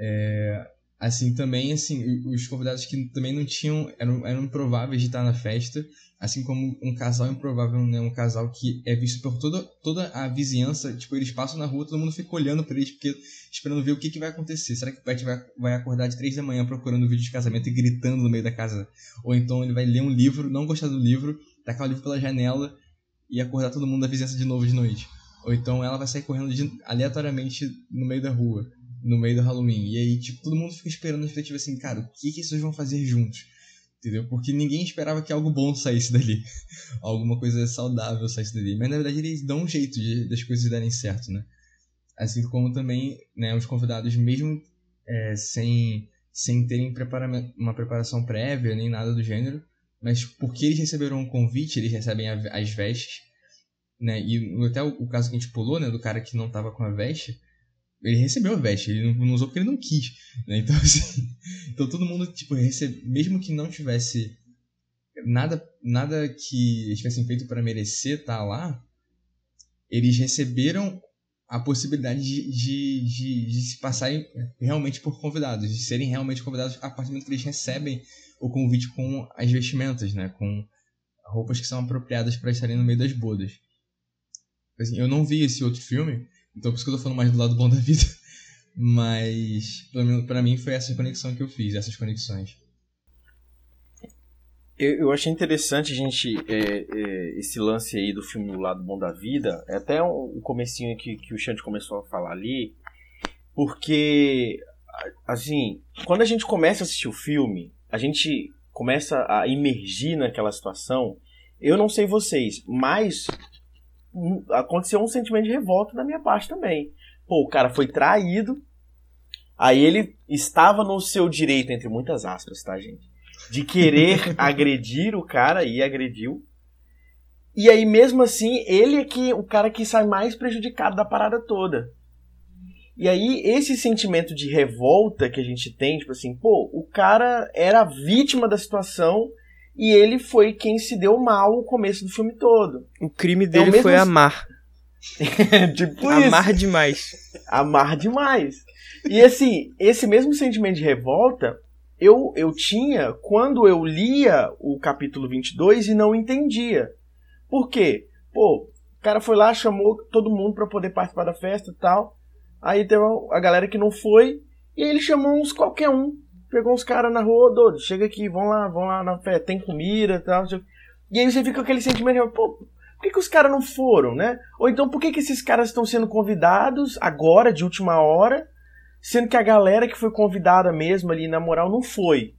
É, assim, também, assim, os convidados que também não tinham, eram, eram improváveis de estar na festa, assim como um casal improvável, né, um casal que é visto por toda, toda a vizinhança, tipo, eles passam na rua, todo mundo fica olhando para eles, porque, esperando ver o que, que vai acontecer. Será que o Pet vai, vai acordar de três da manhã procurando um vídeo de casamento e gritando no meio da casa? Ou então ele vai ler um livro, não gostar do livro, tacar o livro pela janela e acordar todo mundo da vizinhança de novo de noite. Ou então ela vai sair correndo de, aleatoriamente no meio da rua, no meio do Halloween. E aí, tipo, todo mundo fica esperando a expectativa assim, cara, o que, que esses vão fazer juntos? Entendeu? Porque ninguém esperava que algo bom saísse dali. Alguma coisa saudável saísse dali. Mas na verdade eles dão um jeito de, das coisas darem certo, né? Assim como também né, os convidados, mesmo é, sem, sem terem prepara uma preparação prévia nem nada do gênero, mas porque eles receberam um convite, eles recebem as vestes, né? E até o, o, caso que a gente pulou, né, do cara que não tava com a veste, ele recebeu a veste, ele não, não usou porque ele não quis, né? Então assim, então todo mundo tipo recebe, mesmo que não tivesse nada nada que eles tivessem feito para merecer estar tá lá, eles receberam a possibilidade de, de, de, de, se passarem realmente por convidados, de serem realmente convidados a partir do momento que eles recebem o convite com as vestimentas, né? Com roupas que são apropriadas para estarem no meio das bodas. Assim, eu não vi esse outro filme, então por isso que eu tô falando mais do lado bom da vida. Mas, para mim, foi essa conexão que eu fiz, essas conexões. Eu, eu achei interessante gente, é, é, esse lance aí do filme O Lado Bom da Vida, é até o um, comecinho que, que o Xande começou a falar ali, porque, assim, quando a gente começa a assistir o filme, a gente começa a imergir naquela situação, eu não sei vocês, mas aconteceu um sentimento de revolta da minha parte também. Pô, o cara foi traído, aí ele estava no seu direito, entre muitas aspas, tá, gente? De querer agredir o cara e agrediu. E aí, mesmo assim, ele é que o cara que sai mais prejudicado da parada toda. E aí, esse sentimento de revolta que a gente tem, tipo assim, pô, o cara era vítima da situação e ele foi quem se deu mal o começo do filme todo. O crime é dele é foi amar. tipo amar isso. demais. Amar demais. E assim, esse mesmo sentimento de revolta eu, eu tinha quando eu lia o capítulo 22 e não entendia. Por quê? Pô, o cara foi lá, chamou todo mundo para poder participar da festa e tal. Aí teve a galera que não foi, e ele chamou uns qualquer um. Pegou uns caras na rua, doido, chega aqui, vão lá, vão lá na festa, tem comida e tal. E aí você fica com aquele sentimento pô, por que, que os caras não foram, né? Ou então por que, que esses caras estão sendo convidados agora, de última hora, sendo que a galera que foi convidada mesmo ali, na moral, não foi?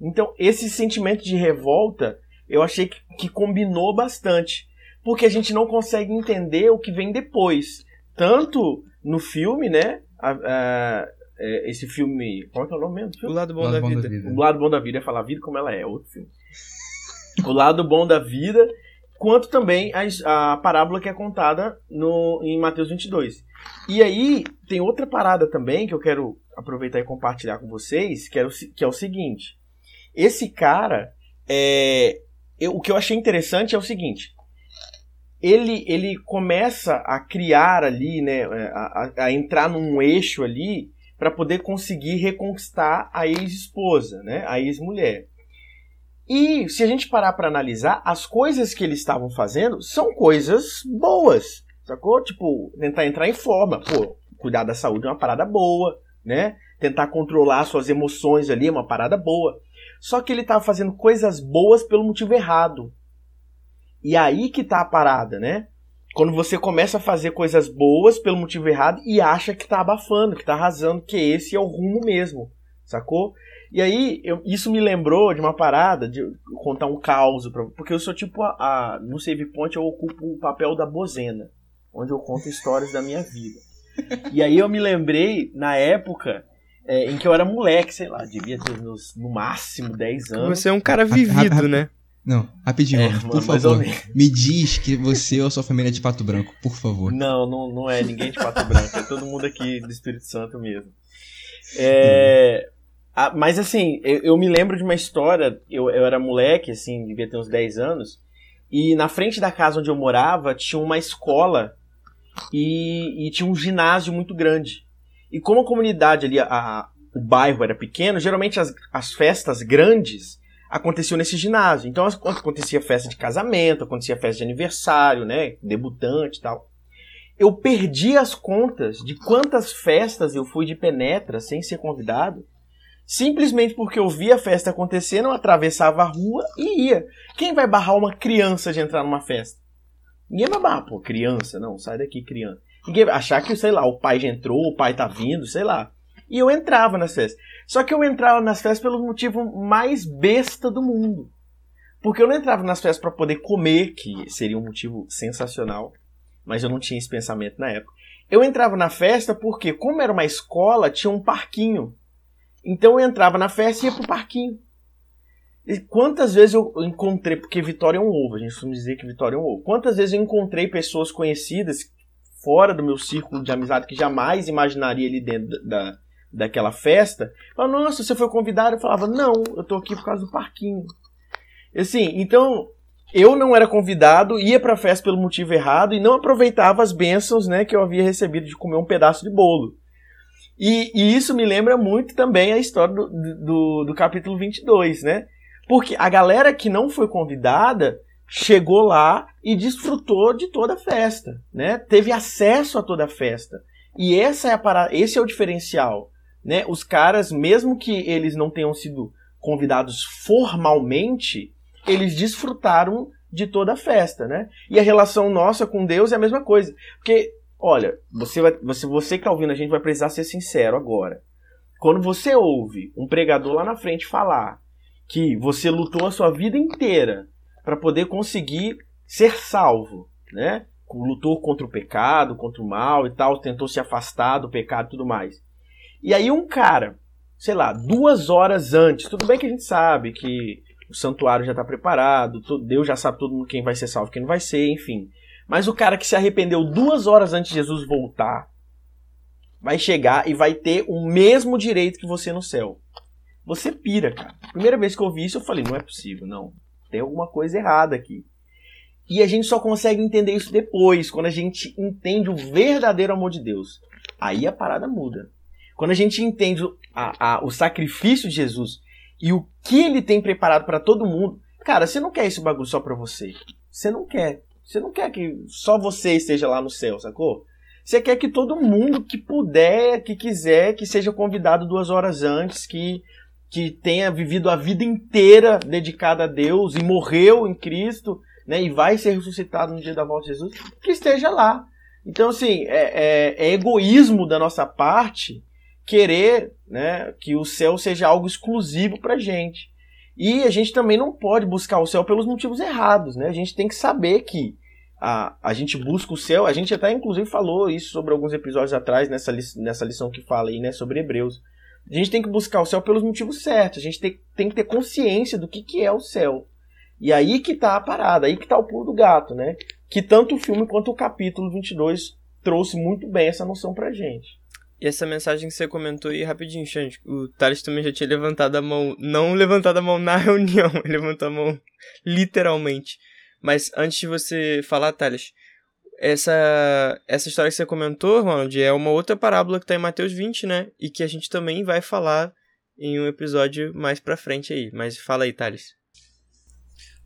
Então, esse sentimento de revolta, eu achei que, que combinou bastante. Porque a gente não consegue entender o que vem depois. Tanto no filme, né? A, é, esse filme. Qual é, o nome mesmo? O Lado Bom, da, bom vida. da, vida. O Lado Bom da Vida é falar a vida como ela é, outro filme. o Lado Bom da Vida, quanto também a, a parábola que é contada no, em Mateus 22. E aí, tem outra parada também que eu quero aproveitar e compartilhar com vocês, que é o, que é o seguinte. Esse cara, é, eu, o que eu achei interessante é o seguinte. ele, ele começa a criar ali, né, a, a entrar num eixo ali para poder conseguir reconquistar a ex-esposa, né, a ex-mulher. E se a gente parar para analisar, as coisas que eles estavam fazendo são coisas boas, sacou? Tipo, tentar entrar em forma, pô, cuidar da saúde é uma parada boa, né? Tentar controlar suas emoções ali é uma parada boa. Só que ele estava fazendo coisas boas pelo motivo errado. E aí que tá a parada, né? Quando você começa a fazer coisas boas pelo motivo errado e acha que tá abafando, que tá arrasando, que esse é o rumo mesmo, sacou? E aí, eu, isso me lembrou de uma parada, de contar um caos, pra, porque eu sou tipo, a, a, no Save Point eu ocupo o papel da bozena, onde eu conto histórias da minha vida. E aí eu me lembrei, na época, é, em que eu era moleque, sei lá, devia ter nos, no máximo 10 anos. Você é um cara vivido, né? Não, rapidinho, é, por favor. Me diz que você ou a sua família é de Pato Branco, por favor. Não, não, não é ninguém de Pato Branco, é todo mundo aqui do Espírito Santo mesmo. É, hum. mas assim, eu, eu, me lembro de uma história, eu, eu era moleque, assim, devia ter uns 10 anos, e na frente da casa onde eu morava tinha uma escola e, e tinha um ginásio muito grande. E como a comunidade ali, a, o bairro era pequeno, geralmente as, as festas grandes aconteciam nesse ginásio. Então acontecia festa de casamento, acontecia festa de aniversário, né? Debutante e tal. Eu perdi as contas de quantas festas eu fui de penetra sem ser convidado, simplesmente porque eu via a festa acontecendo, eu atravessava a rua e ia. Quem vai barrar uma criança de entrar numa festa? Ninguém vai barrar, pô, criança, não, sai daqui, criança. Ninguém vai achar que, sei lá, o pai já entrou, o pai tá vindo, sei lá. E eu entrava nas festas. Só que eu entrava nas festas pelo motivo mais besta do mundo. Porque eu não entrava nas festas para poder comer, que seria um motivo sensacional, mas eu não tinha esse pensamento na época. Eu entrava na festa porque, como era uma escola, tinha um parquinho. Então eu entrava na festa e ia pro parquinho. E quantas vezes eu encontrei, porque Vitória é um ovo, a gente costuma dizer que Vitória é um ovo. Quantas vezes eu encontrei pessoas conhecidas fora do meu círculo de amizade que jamais imaginaria ali dentro da, daquela festa, falava, nossa, você foi convidado? Eu falava, não, eu tô aqui por causa do parquinho. Assim, então, eu não era convidado, ia pra festa pelo motivo errado e não aproveitava as bênçãos, né, que eu havia recebido de comer um pedaço de bolo. E, e isso me lembra muito também a história do, do, do capítulo 22, né? Porque a galera que não foi convidada chegou lá e desfrutou de toda a festa, né? Teve acesso a toda a festa. E essa é a esse é o diferencial né, os caras, mesmo que eles não tenham sido convidados formalmente, eles desfrutaram de toda a festa, né? E a relação nossa com Deus é a mesma coisa. Porque, olha, você, vai, você, você que está ouvindo a gente vai precisar ser sincero agora. Quando você ouve um pregador lá na frente falar que você lutou a sua vida inteira para poder conseguir ser salvo, né? Lutou contra o pecado, contra o mal e tal, tentou se afastar do pecado e tudo mais. E aí um cara, sei lá, duas horas antes, tudo bem que a gente sabe que o santuário já está preparado, Deus já sabe todo mundo quem vai ser salvo, quem não vai ser, enfim. Mas o cara que se arrependeu duas horas antes de Jesus voltar, vai chegar e vai ter o mesmo direito que você no céu. Você pira, cara. Primeira vez que eu vi isso, eu falei, não é possível, não. Tem alguma coisa errada aqui. E a gente só consegue entender isso depois, quando a gente entende o verdadeiro amor de Deus. Aí a parada muda. Quando a gente entende a, a, o sacrifício de Jesus e o que ele tem preparado para todo mundo, cara, você não quer esse bagulho só para você. Você não quer. Você não quer que só você esteja lá no céu, sacou? Você quer que todo mundo que puder, que quiser, que seja convidado duas horas antes, que, que tenha vivido a vida inteira dedicada a Deus e morreu em Cristo, né, e vai ser ressuscitado no dia da volta de Jesus, que esteja lá. Então, assim, é, é, é egoísmo da nossa parte querer né, que o céu seja algo exclusivo para gente. E a gente também não pode buscar o céu pelos motivos errados. Né? A gente tem que saber que a, a gente busca o céu. A gente até inclusive falou isso sobre alguns episódios atrás, nessa, li nessa lição que fala aí né, sobre Hebreus. A gente tem que buscar o céu pelos motivos certos. A gente tem, tem que ter consciência do que, que é o céu. E aí que tá a parada, aí que tá o pulo do gato, né? Que tanto o filme quanto o capítulo 22 trouxe muito bem essa noção pra gente. E essa mensagem que você comentou aí, rapidinho, Xande, o Thales também já tinha levantado a mão, não levantado a mão na reunião, ele levantou a mão literalmente. Mas antes de você falar, Thales, essa, essa história que você comentou, Ronald, é uma outra parábola que está em Mateus 20, né? E que a gente também vai falar em um episódio mais pra frente aí. Mas fala aí, Thales.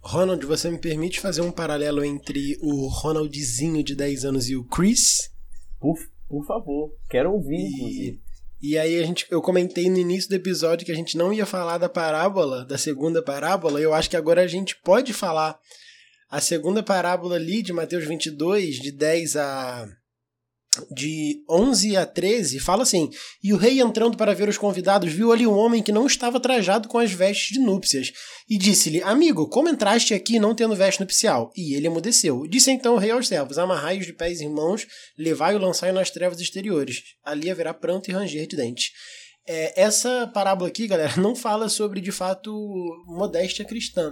Ronald, você me permite fazer um paralelo entre o Ronaldzinho de 10 anos e o Chris? Por, por favor, quero ouvir, e, inclusive. E aí a gente, eu comentei no início do episódio que a gente não ia falar da parábola, da segunda parábola, e eu acho que agora a gente pode falar a segunda parábola ali de Mateus 22, de 10 a de 11 a 13, fala assim: E o rei entrando para ver os convidados, viu ali um homem que não estava trajado com as vestes de núpcias, e disse-lhe: Amigo, como entraste aqui não tendo veste nupcial? E ele emudeceu. Disse então o rei aos servos: Amarrai-os de pés e mãos, levai-o lançai-o nas trevas exteriores. Ali haverá pranto e ranger de dentes. É, essa parábola aqui, galera, não fala sobre de fato modéstia cristã.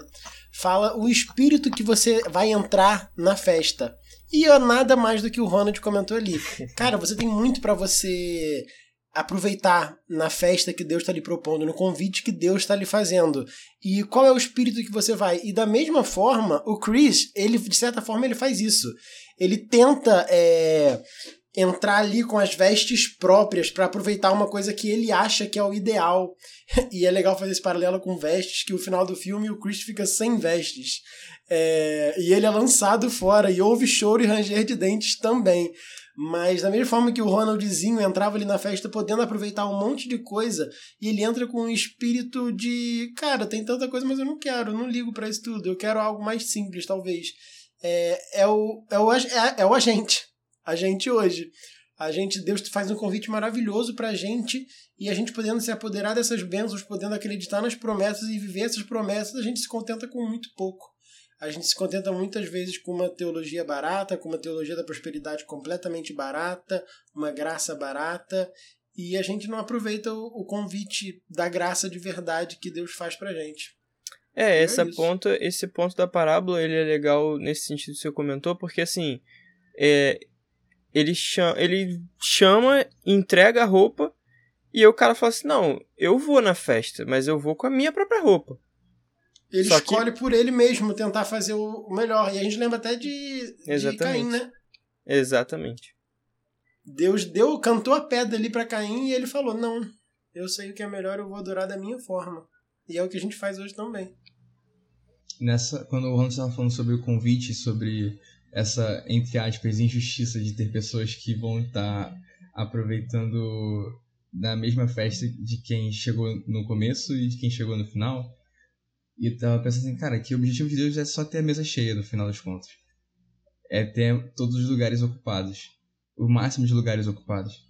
Fala o espírito que você vai entrar na festa. E é nada mais do que o Ronald comentou ali. Cara, você tem muito para você aproveitar na festa que Deus está lhe propondo, no convite que Deus está lhe fazendo. E qual é o espírito que você vai? E da mesma forma, o Chris, ele de certa forma ele faz isso. Ele tenta é, entrar ali com as vestes próprias para aproveitar uma coisa que ele acha que é o ideal. E é legal fazer esse paralelo com vestes, que o final do filme o Chris fica sem vestes. É, e ele é lançado fora, e houve choro e ranger de dentes também. Mas da mesma forma que o Ronaldzinho entrava ali na festa podendo aproveitar um monte de coisa, e ele entra com um espírito de, cara, tem tanta coisa, mas eu não quero, não ligo para isso tudo, eu quero algo mais simples, talvez. É, é, o, é, o, é, é o agente a gente hoje. A gente, Deus faz um convite maravilhoso pra gente e a gente podendo se apoderar dessas bênçãos, podendo acreditar nas promessas e viver essas promessas, a gente se contenta com muito pouco. A gente se contenta muitas vezes com uma teologia barata, com uma teologia da prosperidade completamente barata, uma graça barata, e a gente não aproveita o, convite da graça de verdade que Deus faz pra gente. É, essa é ponto, esse ponto da parábola ele é legal nesse sentido que você comentou, porque assim, é, ele chama, ele chama, entrega a roupa e o cara fala assim: Não, eu vou na festa, mas eu vou com a minha própria roupa. Ele Só escolhe que... por ele mesmo tentar fazer o melhor. E a gente lembra até de, de Caim, né? Exatamente. Deus deu, cantou a pedra ali para Caim e ele falou: Não, eu sei o que é melhor, eu vou adorar da minha forma. E é o que a gente faz hoje também. Nessa, quando o Ronald estava falando sobre o convite, sobre essa, entre aspas, injustiça de ter pessoas que vão estar tá aproveitando da mesma festa de quem chegou no começo e de quem chegou no final. E tava pensando assim, cara, que o objetivo de Deus é só ter a mesa cheia no final das contas. É ter todos os lugares ocupados. O máximo de lugares ocupados.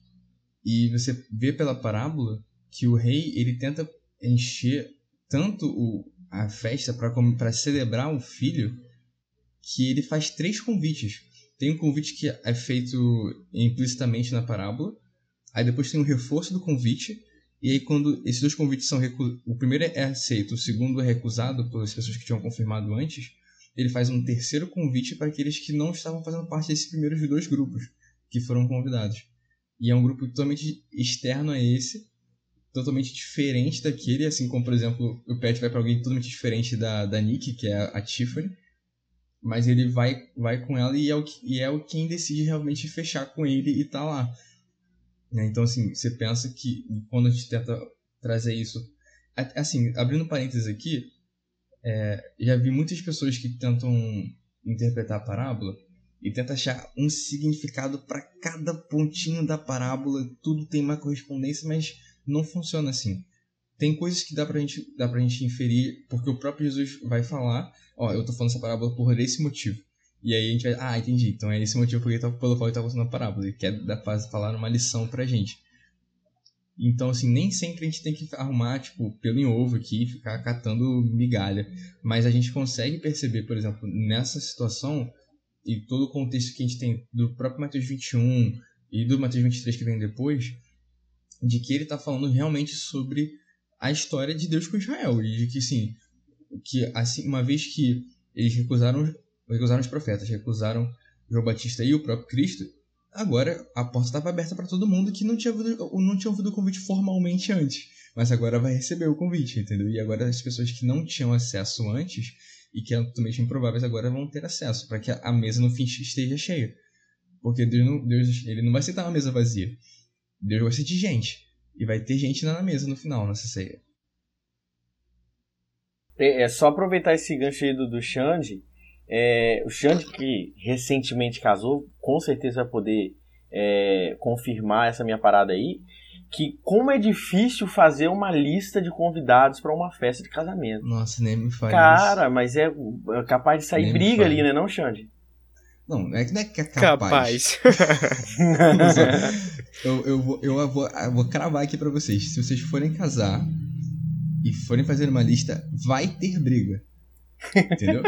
E você vê pela parábola que o rei, ele tenta encher tanto o, a festa para celebrar o filho que ele faz três convites. Tem um convite que é feito implicitamente na parábola, aí depois tem um reforço do convite, e aí quando esses dois convites são recusados, o primeiro é aceito, o segundo é recusado pelas pessoas que tinham confirmado antes, ele faz um terceiro convite para aqueles que não estavam fazendo parte desses primeiros dois grupos que foram convidados. E é um grupo totalmente externo a esse, totalmente diferente daquele, assim como, por exemplo, o Pet vai para alguém totalmente diferente da, da Nick, que é a, a Tiffany, mas ele vai vai com ela e é o, e é o quem decide realmente fechar com ele e tá lá. Né? Então, assim, você pensa que quando a gente tenta trazer isso. Assim, abrindo parênteses aqui, é, já vi muitas pessoas que tentam interpretar a parábola e tentam achar um significado para cada pontinho da parábola, tudo tem uma correspondência, mas não funciona assim. Tem coisas que dá pra gente, dá pra gente inferir, porque o próprio Jesus vai falar, ó, eu tô falando essa parábola por esse motivo. E aí a gente vai, ah, entendi, então é esse motivo porque tá, pelo qual ele tá contando a parábola. Ele quer dar, falar uma lição pra gente. Então, assim, nem sempre a gente tem que arrumar, tipo, pelo em ovo aqui ficar catando migalha. Mas a gente consegue perceber, por exemplo, nessa situação e todo o contexto que a gente tem do próprio Mateus 21 e do Mateus 23 que vem depois, de que ele está falando realmente sobre a história de Deus com Israel. E de que, sim, que assim, uma vez que eles recusaram, recusaram os profetas, recusaram João Batista e o próprio Cristo, agora a porta estava aberta para todo mundo que não tinha, ouvido, não tinha ouvido o convite formalmente antes. Mas agora vai receber o convite, entendeu? E agora as pessoas que não tinham acesso antes, e que é totalmente improváveis agora vão ter acesso, para que a mesa no fim esteja cheia. Porque Deus, não, Deus ele não vai aceitar uma mesa vazia. Deus vai de gente. E vai ter gente na mesa no final, nessa ceia. É, é só aproveitar esse gancho aí do, do Xande. É, o Xande, que recentemente casou, com certeza vai poder é, confirmar essa minha parada aí que como é difícil fazer uma lista de convidados para uma festa de casamento. Nossa, nem me faz Cara, mas é, é capaz de sair nem briga ali, né, não, Xande? Não, não é, não é que é capaz. capaz. eu, eu, vou, eu, vou, eu vou cravar aqui para vocês. Se vocês forem casar e forem fazer uma lista, vai ter briga. Entendeu?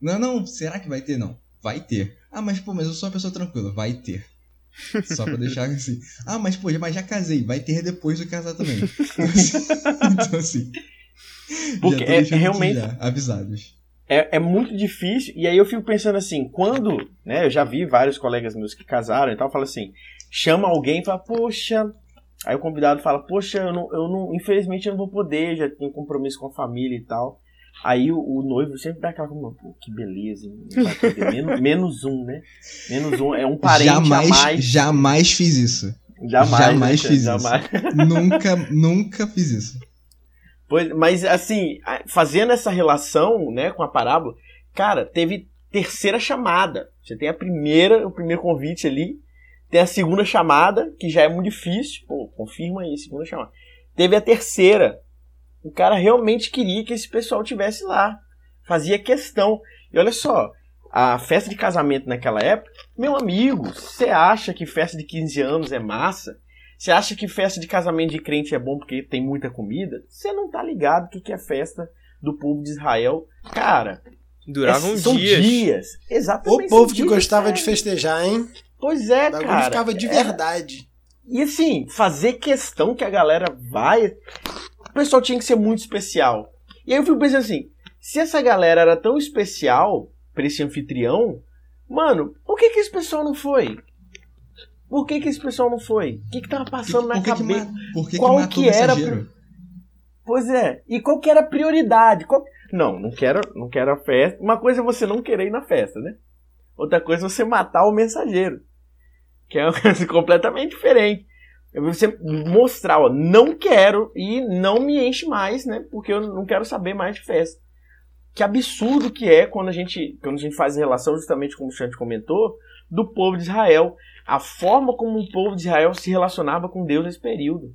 Não, não, será que vai ter? Não. Vai ter. Ah, mas pô, mas eu sou uma pessoa tranquila. Vai ter. Só pra deixar assim. Ah, mas pô, mas já casei. Vai ter depois do casar também. então assim. Porque é realmente. Já, avisados. É, é muito difícil. E aí eu fico pensando assim, quando. Né, eu já vi vários colegas meus que casaram e tal, fala assim: chama alguém e fala, poxa. Aí o convidado fala, poxa, eu não, eu não. Infelizmente eu não vou poder, já tenho compromisso com a família e tal. Aí o, o, noivo sempre dá aquela como, pô, que beleza, hein? menos, menos, um, né? Menos um, é um parente jamais, a mais. Jamais fiz isso. Jamais, jamais né? fiz jamais. isso. nunca, nunca fiz isso. Pois, mas assim, fazendo essa relação, né, com a parábola, cara, teve terceira chamada. Você tem a primeira, o primeiro convite ali, tem a segunda chamada, que já é muito difícil, pô, confirma aí, segunda chamada. Teve a terceira, o cara realmente queria que esse pessoal tivesse lá. Fazia questão. E olha só, a festa de casamento naquela época, meu amigo, você acha que festa de 15 anos é massa? Você acha que festa de casamento de crente é bom porque tem muita comida? Você não tá ligado o que é festa do povo de Israel. Cara, duravam é, são dias. dias. Exatamente. O povo que gostava de festejar, hein? Pois é, cara. ficava de é... verdade. E assim, fazer questão que a galera vai o pessoal tinha que ser muito especial. E aí eu fico pensando assim, se essa galera era tão especial pra esse anfitrião, mano, por que que esse pessoal não foi? Por que que esse pessoal não foi? O que que tava passando por na que cabeça? Que por que qual que, que era Pois é, e qual que era a prioridade? Qual... Não, não quero, não quero a festa. Uma coisa é você não querer ir na festa, né? Outra coisa é você matar o mensageiro. Que é uma coisa completamente diferente. Você mostrar, ó, não quero e não me enche mais, né? Porque eu não quero saber mais de festa. Que absurdo que é quando a gente, quando a gente faz relação, justamente como o Chante comentou, do povo de Israel. A forma como o povo de Israel se relacionava com Deus nesse período.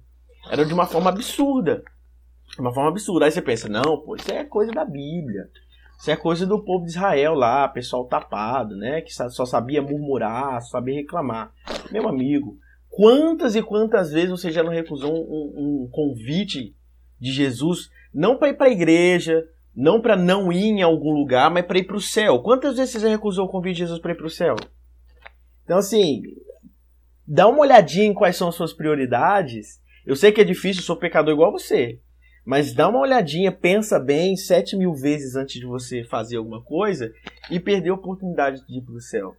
Era de uma forma absurda. Uma forma absurda. Aí você pensa, não, pô, isso é coisa da Bíblia. Isso é coisa do povo de Israel lá, pessoal tapado, né? Que só sabia murmurar, só sabia reclamar. Meu amigo, Quantas e quantas vezes você já não recusou um, um convite de Jesus, não para ir para a igreja, não para não ir em algum lugar, mas para ir para o céu? Quantas vezes você já recusou o convite de Jesus para ir para o céu? Então, assim, dá uma olhadinha em quais são as suas prioridades. Eu sei que é difícil, sou pecador igual você. Mas dá uma olhadinha, pensa bem sete mil vezes antes de você fazer alguma coisa e perder a oportunidade de ir para o céu.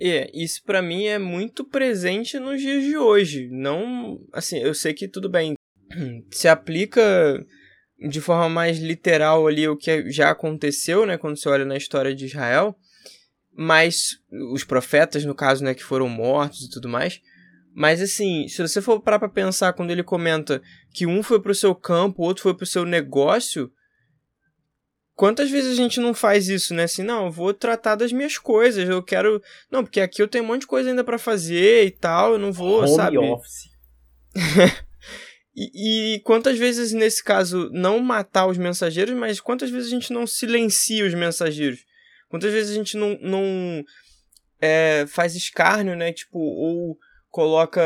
É, isso para mim é muito presente nos dias de hoje. Não, assim, eu sei que tudo bem, se aplica de forma mais literal ali o que já aconteceu, né, quando você olha na história de Israel, mas os profetas, no caso, né, que foram mortos e tudo mais. Mas assim, se você for parar para pensar quando ele comenta que um foi pro seu campo, o outro foi pro seu negócio, Quantas vezes a gente não faz isso, né? Assim, não, eu vou tratar das minhas coisas, eu quero. Não, porque aqui eu tenho um monte de coisa ainda para fazer e tal, eu não vou, Home sabe? Office. e, e quantas vezes, nesse caso, não matar os mensageiros, mas quantas vezes a gente não silencia os mensageiros? Quantas vezes a gente não, não é, faz escárnio, né? Tipo, ou coloca.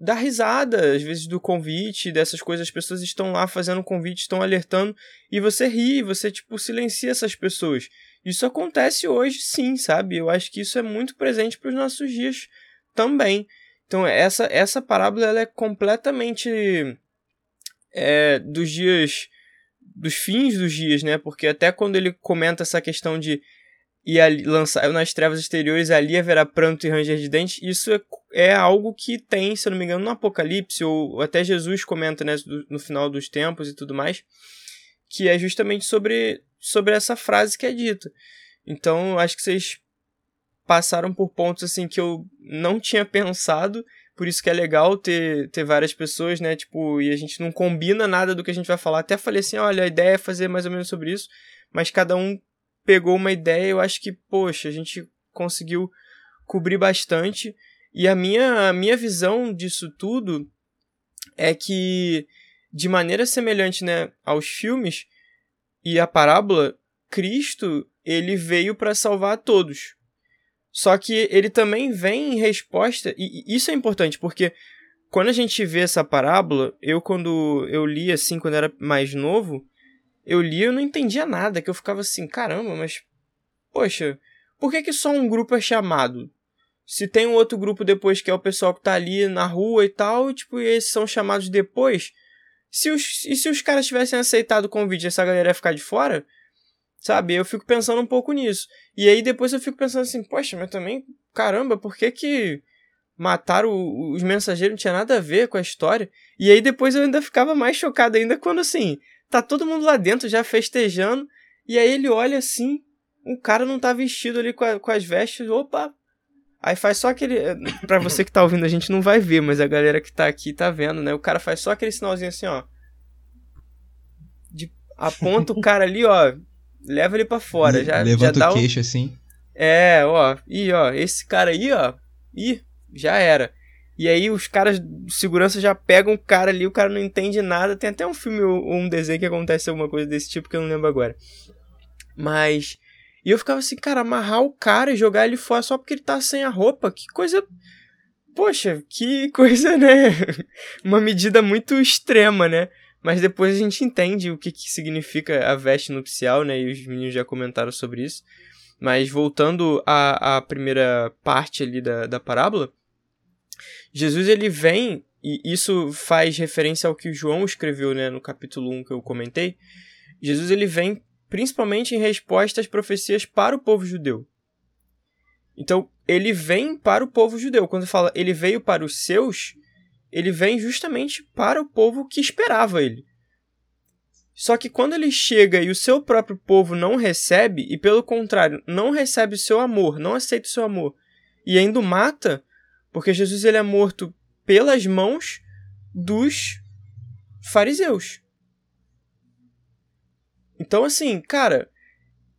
dá risada, às vezes, do convite, dessas coisas. As pessoas estão lá fazendo convite, estão alertando, e você ri, você, tipo, silencia essas pessoas. Isso acontece hoje, sim, sabe? Eu acho que isso é muito presente para os nossos dias também. Então, essa, essa parábola ela é completamente é, dos dias. dos fins dos dias, né? Porque até quando ele comenta essa questão de e ali, lançar nas trevas exteriores ali haverá pranto e ranger de dentes. Isso é, é, algo que tem, se eu não me engano, no Apocalipse, ou, até Jesus comenta né, no final dos tempos e tudo mais, que é justamente sobre sobre essa frase que é dita. Então, acho que vocês passaram por pontos assim que eu não tinha pensado, por isso que é legal ter, ter várias pessoas, né? Tipo, e a gente não combina nada do que a gente vai falar. Até falei assim, olha, a ideia é fazer mais ou menos sobre isso, mas cada um pegou uma ideia, eu acho que, poxa, a gente conseguiu cobrir bastante. E a minha, a minha visão disso tudo é que, de maneira semelhante né, aos filmes e a parábola, Cristo ele veio para salvar todos. Só que ele também vem em resposta, e isso é importante, porque quando a gente vê essa parábola, eu quando eu li assim, quando era mais novo, eu li eu não entendia nada, que eu ficava assim, caramba, mas poxa, por que, que só um grupo é chamado? Se tem um outro grupo depois que é o pessoal que tá ali na rua e tal, tipo, e esses são chamados depois, se os, e se os caras tivessem aceitado o convite, essa galera ia ficar de fora? Sabe? Eu fico pensando um pouco nisso. E aí depois eu fico pensando assim, poxa, mas também, caramba, por que que mataram os mensageiros? Não tinha nada a ver com a história. E aí depois eu ainda ficava mais chocado ainda quando assim, tá todo mundo lá dentro já festejando. E aí ele olha assim, o cara não tá vestido ali com, a, com as vestes, opa. Aí faz só aquele. Pra você que tá ouvindo, a gente não vai ver, mas a galera que tá aqui tá vendo, né? O cara faz só aquele sinalzinho assim, ó. De, aponta o cara ali, ó leva ele para fora. Já, Levanta já o queixo assim. É, ó. E ó, esse cara aí, ó. Ih, já era. E aí os caras de segurança já pegam o cara ali, o cara não entende nada. Tem até um filme ou um desenho que acontece alguma coisa desse tipo que eu não lembro agora. Mas. E eu ficava assim, cara, amarrar o cara e jogar ele fora só porque ele tá sem a roupa. Que coisa. Poxa, que coisa, né? Uma medida muito extrema, né? Mas depois a gente entende o que, que significa a veste nupcial, né? E os meninos já comentaram sobre isso. Mas voltando à, à primeira parte ali da, da parábola, Jesus ele vem, e isso faz referência ao que João escreveu né, no capítulo 1 que eu comentei. Jesus ele vem principalmente em resposta às profecias para o povo judeu. Então, ele vem para o povo judeu. Quando fala ele veio para os seus, ele vem justamente para o povo que esperava ele. Só que quando ele chega e o seu próprio povo não recebe, e pelo contrário, não recebe o seu amor, não aceita o seu amor, e ainda mata, porque Jesus ele é morto pelas mãos dos fariseus. Então, assim, cara,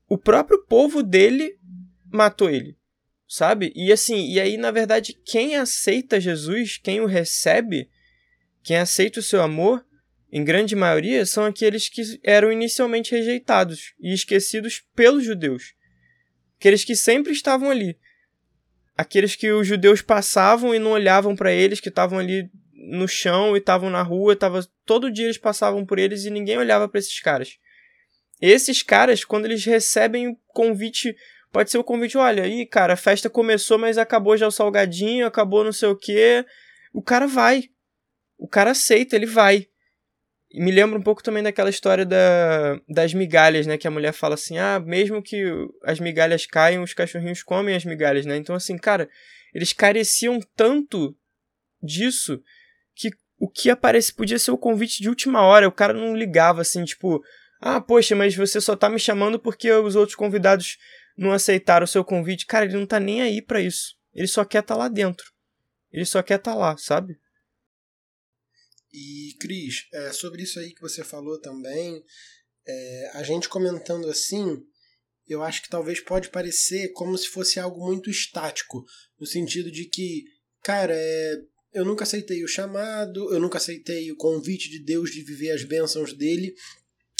o próprio povo dele matou ele sabe? E assim, e aí na verdade quem aceita Jesus, quem o recebe, quem aceita o seu amor, em grande maioria são aqueles que eram inicialmente rejeitados e esquecidos pelos judeus. Aqueles que sempre estavam ali. Aqueles que os judeus passavam e não olhavam para eles, que estavam ali no chão e estavam na rua, tava todo dia eles passavam por eles e ninguém olhava para esses caras. Esses caras, quando eles recebem o convite Pode ser o convite, olha, aí, cara, a festa começou, mas acabou já o salgadinho, acabou não sei o quê. O cara vai. O cara aceita, ele vai. E me lembra um pouco também daquela história da, das migalhas, né? Que a mulher fala assim: ah, mesmo que as migalhas caiam, os cachorrinhos comem as migalhas, né? Então, assim, cara, eles careciam tanto disso que o que aparece podia ser o convite de última hora. O cara não ligava assim, tipo, ah, poxa, mas você só tá me chamando porque os outros convidados não aceitar o seu convite, cara, ele não tá nem aí para isso. Ele só quer estar tá lá dentro. Ele só quer estar tá lá, sabe? E, Cris, é, sobre isso aí que você falou também, é, a gente comentando assim, eu acho que talvez pode parecer como se fosse algo muito estático, no sentido de que, cara, é, eu nunca aceitei o chamado, eu nunca aceitei o convite de Deus de viver as bênçãos dele,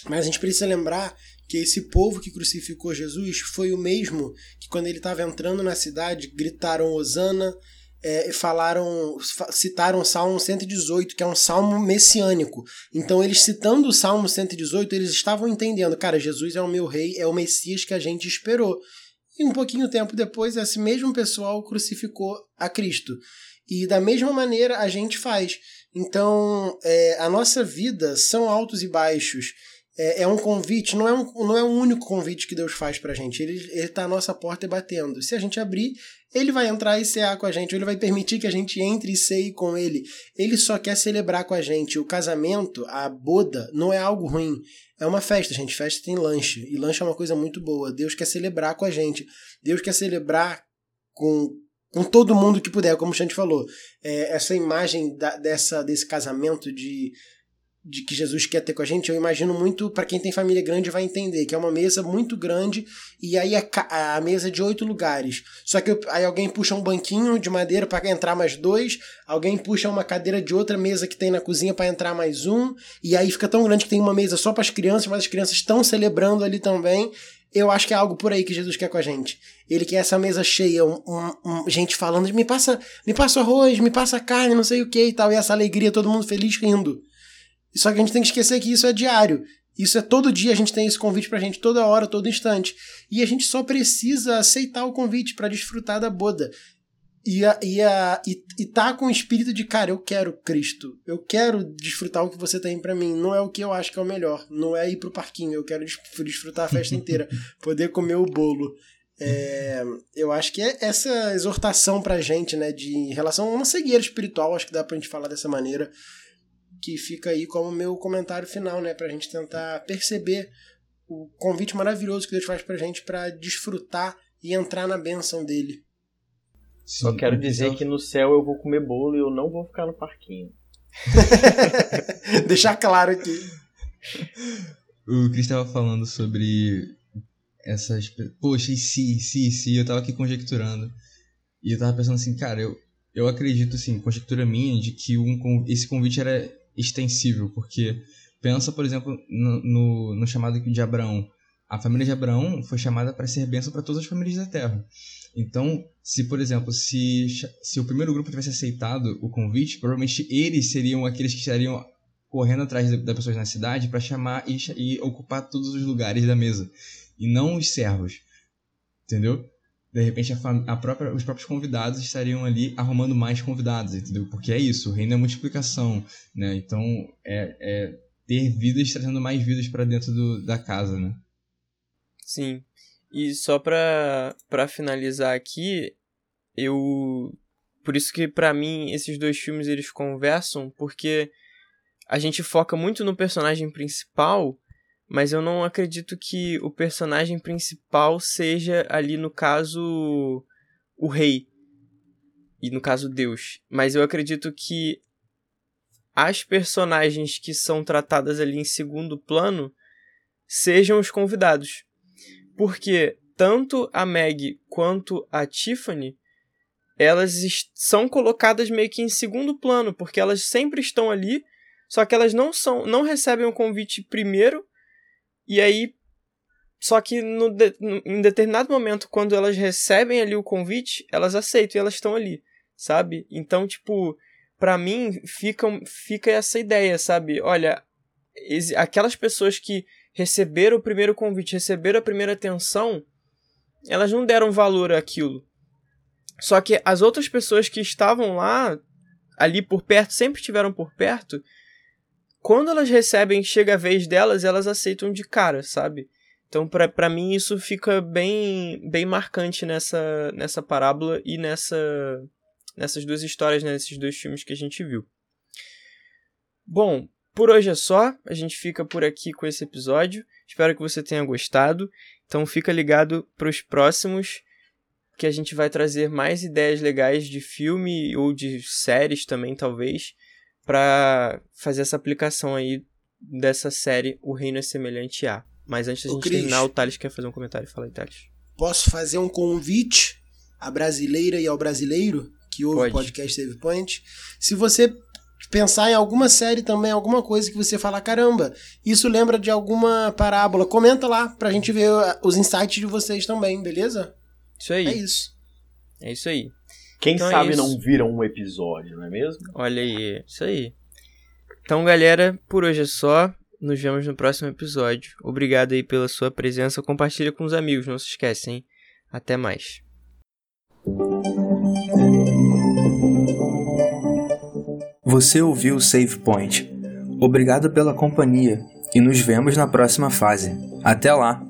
mas a gente precisa lembrar que esse povo que crucificou Jesus foi o mesmo que quando ele estava entrando na cidade gritaram Osana é, falaram citaram o Salmo 118 que é um salmo messiânico. Então eles citando o Salmo 118 eles estavam entendendo cara Jesus é o meu rei é o Messias que a gente esperou. E um pouquinho tempo depois esse mesmo pessoal crucificou a Cristo. E da mesma maneira a gente faz. Então é, a nossa vida são altos e baixos. É, é, um convite, não é um, não é o único convite que Deus faz pra gente. Ele, ele tá à nossa porta e batendo. Se a gente abrir, ele vai entrar e cear com a gente, ele vai permitir que a gente entre e ceie com ele. Ele só quer celebrar com a gente. O casamento, a boda, não é algo ruim. É uma festa, gente. Festa tem lanche. E lanche é uma coisa muito boa. Deus quer celebrar com a gente. Deus quer celebrar com, com todo mundo que puder, como o Chante falou. É, essa imagem da, dessa, desse casamento de de que Jesus quer ter com a gente, eu imagino muito, para quem tem família grande vai entender, que é uma mesa muito grande e aí a, a mesa é de oito lugares. Só que aí alguém puxa um banquinho de madeira para entrar mais dois, alguém puxa uma cadeira de outra mesa que tem na cozinha para entrar mais um, e aí fica tão grande que tem uma mesa só para as crianças, mas as crianças estão celebrando ali também. Eu acho que é algo por aí que Jesus quer com a gente. Ele quer essa mesa cheia, um, um, um, gente falando, me passa, me passa arroz, me passa carne, não sei o que e tal, e essa alegria, todo mundo feliz rindo. Só que a gente tem que esquecer que isso é diário. Isso é todo dia, a gente tem esse convite pra gente, toda hora, todo instante. E a gente só precisa aceitar o convite para desfrutar da boda. E, a, e, a, e, e tá com o espírito de, cara, eu quero Cristo. Eu quero desfrutar o que você tem para mim. Não é o que eu acho que é o melhor. Não é ir pro parquinho. Eu quero desfrutar a festa inteira. Poder comer o bolo. É, eu acho que é essa exortação pra gente, né, de em relação a uma cegueira espiritual, acho que dá pra gente falar dessa maneira que fica aí como meu comentário final, né, pra gente tentar perceber o convite maravilhoso que Deus faz pra gente para desfrutar e entrar na bênção dele. Só quero dizer que no céu eu vou comer bolo e eu não vou ficar no parquinho. Deixar claro aqui. O Cris estava falando sobre essas. Poxa, e se, se, se, eu tava aqui conjecturando. E eu tava pensando assim, cara, eu, eu acredito, assim, conjectura minha, de que um, esse convite era extensível, porque pensa, por exemplo, no, no, no chamado de Abraão. A família de Abraão foi chamada para ser bênção para todas as famílias da Terra. Então, se, por exemplo, se, se o primeiro grupo tivesse aceitado o convite, provavelmente eles seriam aqueles que estariam correndo atrás das pessoas na cidade para chamar e, e, ocupar todos os lugares da mesa, e não os servos. Entendeu? De repente a, a própria, os próprios convidados estariam ali arrumando mais convidados, entendeu? Porque é isso, o reino é multiplicação, né? Então é, é ter vidas trazendo mais vidas para dentro do, da casa, né? Sim. E só para para finalizar aqui, eu por isso que para mim esses dois filmes eles conversam, porque a gente foca muito no personagem principal mas eu não acredito que o personagem principal seja ali no caso o rei e no caso Deus, mas eu acredito que as personagens que são tratadas ali em segundo plano sejam os convidados. Porque tanto a Meg quanto a Tiffany elas são colocadas meio que em segundo plano, porque elas sempre estão ali, só que elas não são não recebem o convite primeiro e aí, só que no, no, em determinado momento, quando elas recebem ali o convite, elas aceitam e elas estão ali, sabe? Então, tipo, para mim fica, fica essa ideia, sabe? Olha, aquelas pessoas que receberam o primeiro convite, receberam a primeira atenção, elas não deram valor àquilo. Só que as outras pessoas que estavam lá, ali por perto, sempre estiveram por perto, quando elas recebem, chega a vez delas, elas aceitam de cara, sabe? Então, para mim, isso fica bem, bem marcante nessa, nessa parábola e nessa, nessas duas histórias, né, nesses dois filmes que a gente viu. Bom, por hoje é só. A gente fica por aqui com esse episódio. Espero que você tenha gostado. Então, fica ligado para os próximos, que a gente vai trazer mais ideias legais de filme ou de séries também, talvez para fazer essa aplicação aí dessa série O Reino é Semelhante a. Mas antes da gente Chris, terminar, o Thales quer fazer um comentário. Fala aí, Thales. Posso fazer um convite à brasileira e ao brasileiro que ouve Pode. o podcast Save Point? Se você pensar em alguma série também, alguma coisa que você fala, caramba, isso lembra de alguma parábola, comenta lá pra gente ver os insights de vocês também, beleza? Isso aí. É isso. É isso aí. Quem então é sabe é não viram um episódio, não é mesmo? Olha aí, isso aí. Então, galera, por hoje é só. Nos vemos no próximo episódio. Obrigado aí pela sua presença. Compartilha com os amigos, não se esquecem. Hein? Até mais. Você ouviu o Save Point. Obrigado pela companhia e nos vemos na próxima fase. Até lá!